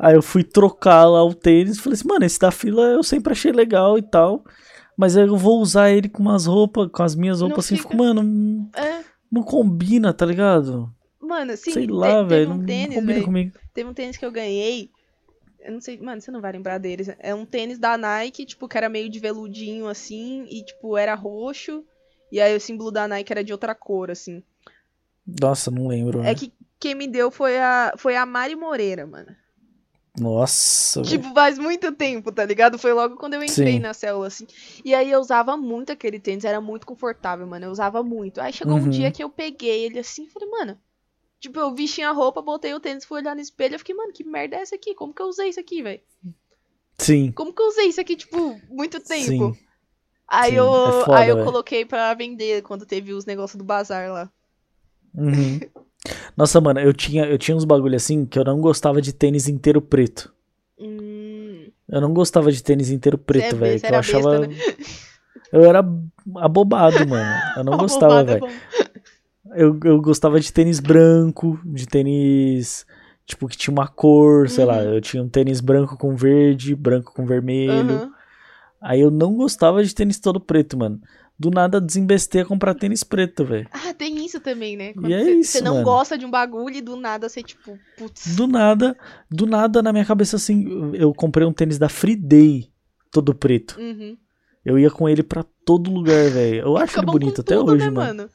Aí eu fui trocar lá o tênis e falei assim, mano, esse da fila eu sempre achei legal e tal. Mas aí eu vou usar ele com umas roupas, com as minhas Não roupas assim, fica. fico, mano, não, É. não combina, tá ligado? Mano, sim, Sei lá, teve velho, um não, tênis, combina comigo. Teve um tênis que eu ganhei. Eu não sei, mano, você não vai lembrar deles. É um tênis da Nike, tipo, que era meio de veludinho assim, e tipo, era roxo. E aí o símbolo da Nike era de outra cor, assim. Nossa, não lembro. É né? que quem me deu foi a, foi a Mari Moreira, mano. Nossa. Tipo, faz muito tempo, tá ligado? Foi logo quando eu entrei Sim. na célula, assim. E aí eu usava muito aquele tênis, era muito confortável, mano. Eu usava muito. Aí chegou um Uhum. dia que eu peguei ele assim e falei, mano. Tipo, eu vesti a roupa, botei o tênis, fui olhar no espelho. Eu fiquei, mano, que merda é essa aqui? Como que eu usei isso aqui, velho? Sim. Como que eu usei isso aqui, tipo, muito tempo? Sim. Aí Sim, eu, é foda, aí eu velho. coloquei pra vender quando teve os negócios do bazar lá. Uhum. Nossa, mano, eu tinha, eu tinha uns bagulho assim que eu não gostava de tênis inteiro preto. Hum, Eu não gostava de tênis inteiro preto, é velho. eu era achava. besta, Eu era abobado, mano. Eu não gostava, Roubado é velho. Eu, eu gostava de tênis branco, de tênis. Tipo, que tinha uma cor, sei lá. Uhum. Eu tinha um tênis branco com verde, branco com vermelho. Aham. Aí eu não gostava de tênis todo preto, mano. Do nada desembestei a comprar tênis preto, velho. Ah, tem isso também, né? E é você, isso, você não mano. gosta de um bagulho e do nada você, tipo, putz. Do nada, do nada na minha cabeça assim, eu comprei um tênis da Free Day, todo preto. Uhum. Eu ia com ele pra todo lugar, velho. Eu acho ele bonito até hoje, né, mano.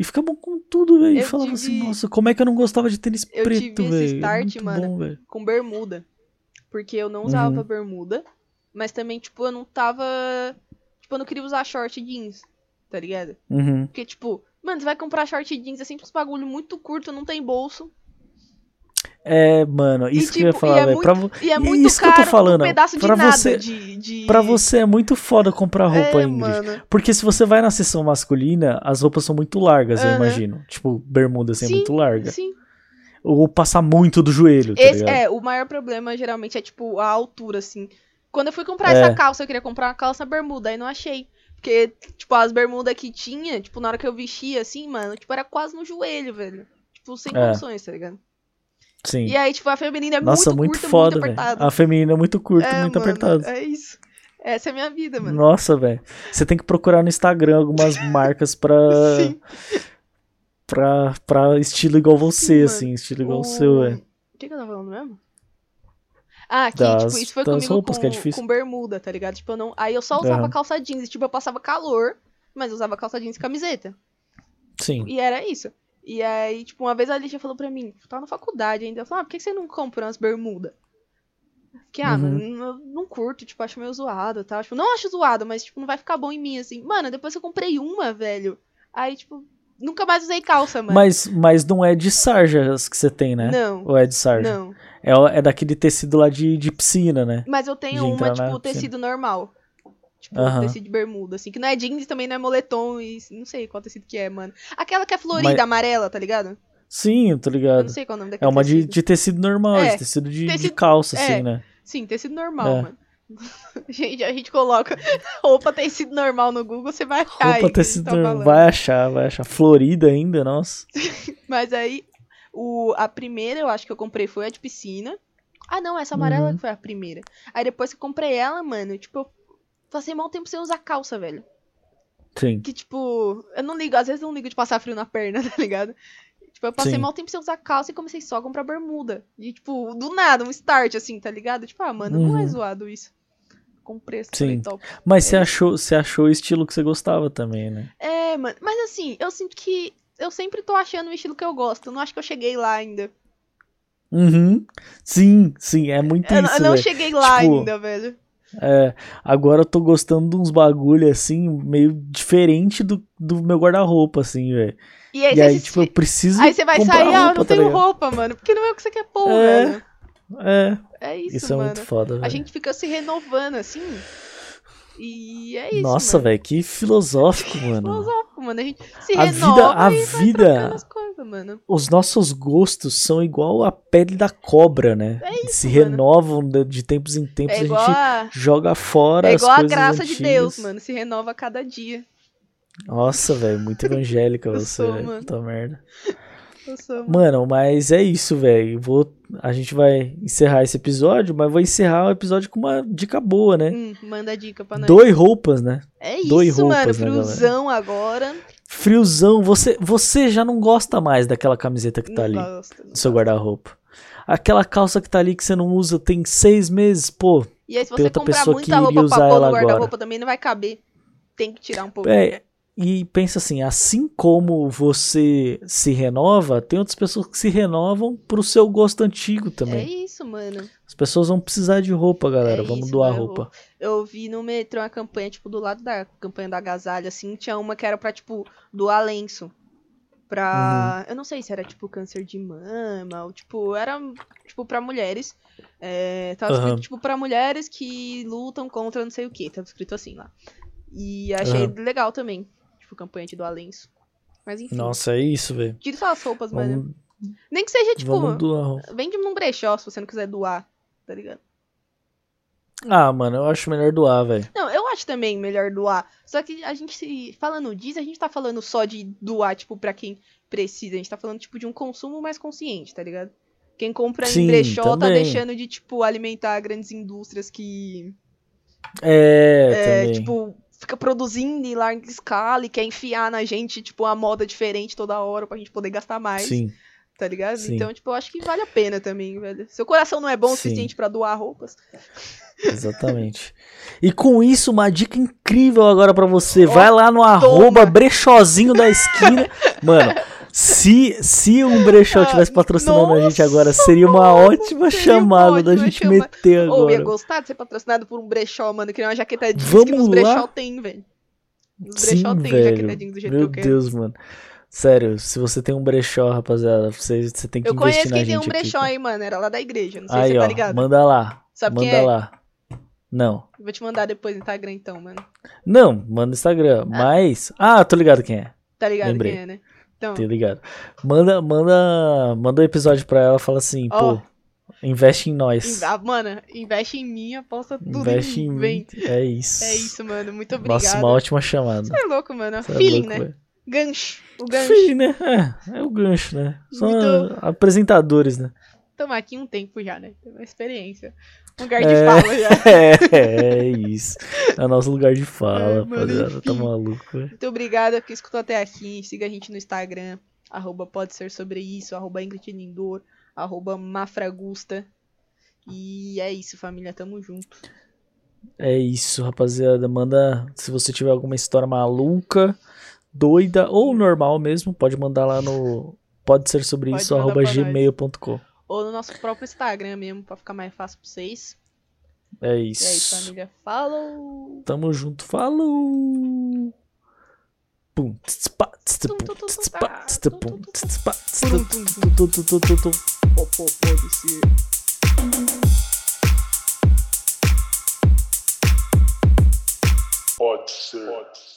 E fica bom com tudo, velho. E Eu falava assim, tive- nossa, como é que eu não gostava de tênis Eu preto, tive esse velho? start, mano. bom, velho. Com bermuda. Porque eu não usava Uhum. bermuda. Mas também, tipo, eu não tava. Tipo, eu não queria usar short jeans. Tá ligado? Uhum. Porque, tipo, mano, você vai comprar short jeans, é sempre uns bagulho muito curto, não tem bolso. É, mano, E, isso que eu ia tipo, falar, é velho. Pra, vo- E é muito isso que eu caro tô falando, um pedaço de pra nada você- de, de... pra você é muito foda comprar roupa, é, Ingrid. mano. Porque se você vai na seção masculina, as roupas são muito largas, eu Aham. imagino. Tipo, bermuda assim, é Sim, muito larga. Sim. Ou passar muito do joelho, tá Esse, é, o maior problema geralmente é, tipo, a altura, assim. Quando eu fui comprar É. essa calça, eu queria comprar uma calça bermuda, aí não achei. Porque, tipo, as bermudas que tinha, tipo, na hora que eu vestia, assim, mano, tipo, era quase no joelho, velho. Tipo, sem É. condições, tá ligado? Sim. E aí, tipo, a feminina é Nossa, muito, muito curta, foda, muito velho. apertada. A feminina é muito curta, é, muito mano, apertada. É isso. Essa é a minha vida, mano. Nossa, velho. Você tem que procurar no Instagram algumas marcas pra. Sim. pra, pra estilo igual você, Sim, assim. Estilo igual o seu, é. o que, que eu tava falando mesmo? Ah, que, Das- tipo, isso foi comigo roupas com, que é com bermuda, tá ligado? Tipo, eu não... Aí eu só usava Aham. calça jeans, e, tipo, eu passava calor, mas eu usava calça jeans e camiseta. Sim. E era isso. E aí, tipo, uma vez a Alicia falou pra mim, tava na faculdade ainda, ela falou, ah, por que você não compra umas bermudas? Que, ah, Uhum. eu não curto, tipo, acho meio zoado e tal. Tipo, não acho zoado, mas, tipo, não vai ficar bom em mim, assim. Mano, depois eu comprei uma, velho. Aí, tipo, nunca mais usei calça, mano. Mas, mas não é de sarja as que você tem, né? Não, Ou é de sarja? não. É, é daquele tecido lá de, de piscina, né? Mas eu tenho De uma, tipo, piscina. tecido normal. Tipo, Aham. tecido de bermuda, assim. Que não é jeans, também não é moletom e não sei qual tecido que é, mano. Aquela que é florida, Mas- amarela, tá ligado? Sim, eu tô Eu ligado. não sei qual é o nome É daquele uma de, tecido. de tecido normal, É, de tecido de, de tecido- calça, é. assim, né? Sim, tecido normal, É. mano. Gente, a gente coloca roupa tecido normal no Google, você vai achar Roupa tecido tá normal. Vai achar, vai achar. Florida ainda, nossa. Mas aí, o, a primeira eu acho que eu comprei foi a de piscina. Ah, não, essa amarela Uhum. que foi a primeira. Aí depois que eu comprei ela, mano, tipo, eu passei mal tempo sem usar calça, velho. Sim. Que, tipo, eu não ligo, às vezes eu não ligo de passar frio na perna, tá ligado? Tipo, eu passei Sim. mal tempo sem usar calça e comecei só a comprar bermuda. E, tipo, do nada, um start, assim, tá ligado? Tipo, ah, mano, não é Uhum. zoado isso. Comprei esse Sim. top. Mas você É. achou, você achou o estilo que você gostava também, né? É, mano, mas assim, eu sinto que eu sempre tô achando o estilo que eu gosto. Eu não acho que eu cheguei lá ainda. Uhum. Sim, sim, é muito Eu, isso, eu não velho. cheguei lá Tipo, ainda, velho. É, agora eu tô gostando de uns bagulho assim, meio diferente do, do meu guarda-roupa, assim, velho. E aí, E aí, tipo, eu preciso aí você vai sair, ah, eu roupa, não tá tenho ligado? roupa, mano. Porque não é o que você quer pôr, É, velho. É, É isso, isso, é mano. muito foda, A gente fica se renovando, assim. E é isso, Nossa, velho, que filosófico, mano. Filosófico, mano. A gente se A renova vida, a vida, coisas, os nossos gostos são igual a pele da cobra, né? É isso, Se mano. renovam de, de tempos em tempos, É a gente a... joga fora É as igual a coisas graça de antigas. Deus, mano. Se renova a cada dia. Nossa, velho, muito evangélica você, sou, velho. Puta merda. Mano. Mano, mas é isso, velho. Vou, a gente vai encerrar esse episódio, mas vou encerrar o episódio com uma dica boa, né? Hum, manda dica pra nós. Doe roupas, né? É doe isso, mano. roupas, né, galera? Friozão agora. Friozão, você, você já não gosta mais daquela camiseta que tá Não ali gosto, no seu guarda-roupa. Aquela calça que tá ali que você não usa tem seis meses, pô. E aí, se você comprar muita roupa pra pôr no guarda-roupa também não vai caber. Tem que tirar um pouco. É, e pensa assim, assim como você se renova, tem outras pessoas que se renovam pro seu gosto antigo É também. isso, mano. As pessoas vão precisar de roupa, galera. É Vamos isso, doar mano. roupa. Eu vi no metrô uma campanha, tipo, do lado da campanha da agasalho, assim, tinha uma que era pra, tipo, doar lenço. Pra. Uhum. Eu não sei se era, tipo, câncer de mama, ou, tipo, era, tipo, pra mulheres. É, tava escrito, tipo, pra mulheres que lutam contra não sei o que. Tava escrito assim lá. E achei Aham. legal também. Tipo, campanha de doar lenço. Mas enfim. Nossa, é isso, velho. Tira suas roupas, mano. Vamos, Nem que seja, tipo, vende num brechó se você não quiser doar, tá ligado? Ah, mano, eu acho melhor doar, velho. Não, eu acho também melhor doar. Só que a gente, falando disso, a gente tá falando só de doar, tipo, pra quem precisa. A gente tá falando, tipo, de um consumo mais consciente, tá ligado? Quem compra Sim, em brechó tá também. deixando de, tipo, alimentar grandes indústrias que, É, é, também. tipo, fica produzindo em larga escala e quer enfiar na gente, tipo, uma moda diferente toda hora pra gente poder gastar mais, Sim. tá ligado? sim. Então, tipo, eu acho que vale a pena também, velho. Seu coração não é bom o suficiente pra doar roupas. Exatamente. E com isso, uma dica incrível agora pra você. Ó, Vai lá no arroba toma. brechozinho da esquina. Mano, se, se um brechó Ah, tivesse patrocinando a gente nossa, agora, seria uma ótima seria uma chamada da ótima gente chamada. meter Ô, eu ia agora. gostar de ser patrocinado por um brechó, mano, que nem uma jaqueta jeans Vamos que nos lá? brechó tem, velho. Nos Sim, brechó tem velho. jaqueta jeans do jeito Meu que eu quero. Deus, mano. Sério, se você tem um brechó, rapaziada, você, você tem que Eu investir conheço na quem tem gente um brechó aqui. aí, mano, era lá da igreja, não sei Aí, se você ó, tá ligado. manda lá. Sabe manda quem é? lá. Não. Vou te mandar depois no Instagram então, mano. Não, manda no Instagram. Mas. Ah, tô ligado quem é. Tá ligado Lembrei. quem é, né? Então, Tô ligado. Manda, manda, manda um episódio pra ela, fala assim, Ó. pô, investe em nós. ah, mano, investe em mim, aposta tudo Investe em mim. É isso. É isso, mano. Muito obrigado. Nossa, uma ótima chamada. Você é louco, mano. Você é Feeling, louco, né? velho. Gancho. O gancho. Feeling, né? É, é o gancho, né? São Muito- apresentadores, né? Estamos aqui um tempo já, né? Tem uma experiência. Um lugar de É. fala já. É, é isso. É o nosso lugar de fala, É, rapaziada. Tá maluco, velho. Muito obrigada que escutou até aqui. Siga a gente no Instagram, arroba pode ser sobre isso, arroba Ingrid Lindor, arroba Mafragusta. E é isso, família. Tamo junto. É isso, rapaziada. Manda, se você tiver alguma história maluca, doida ou normal mesmo, pode mandar lá no pode ser sobre Pode isso, arroba gmail.com. Ou no nosso próprio Instagram mesmo, pra ficar mais fácil pra vocês. É E é isso, isso. família. Falou! Tamo junto, falou! Pum, tá. Pode ser. Pode ser.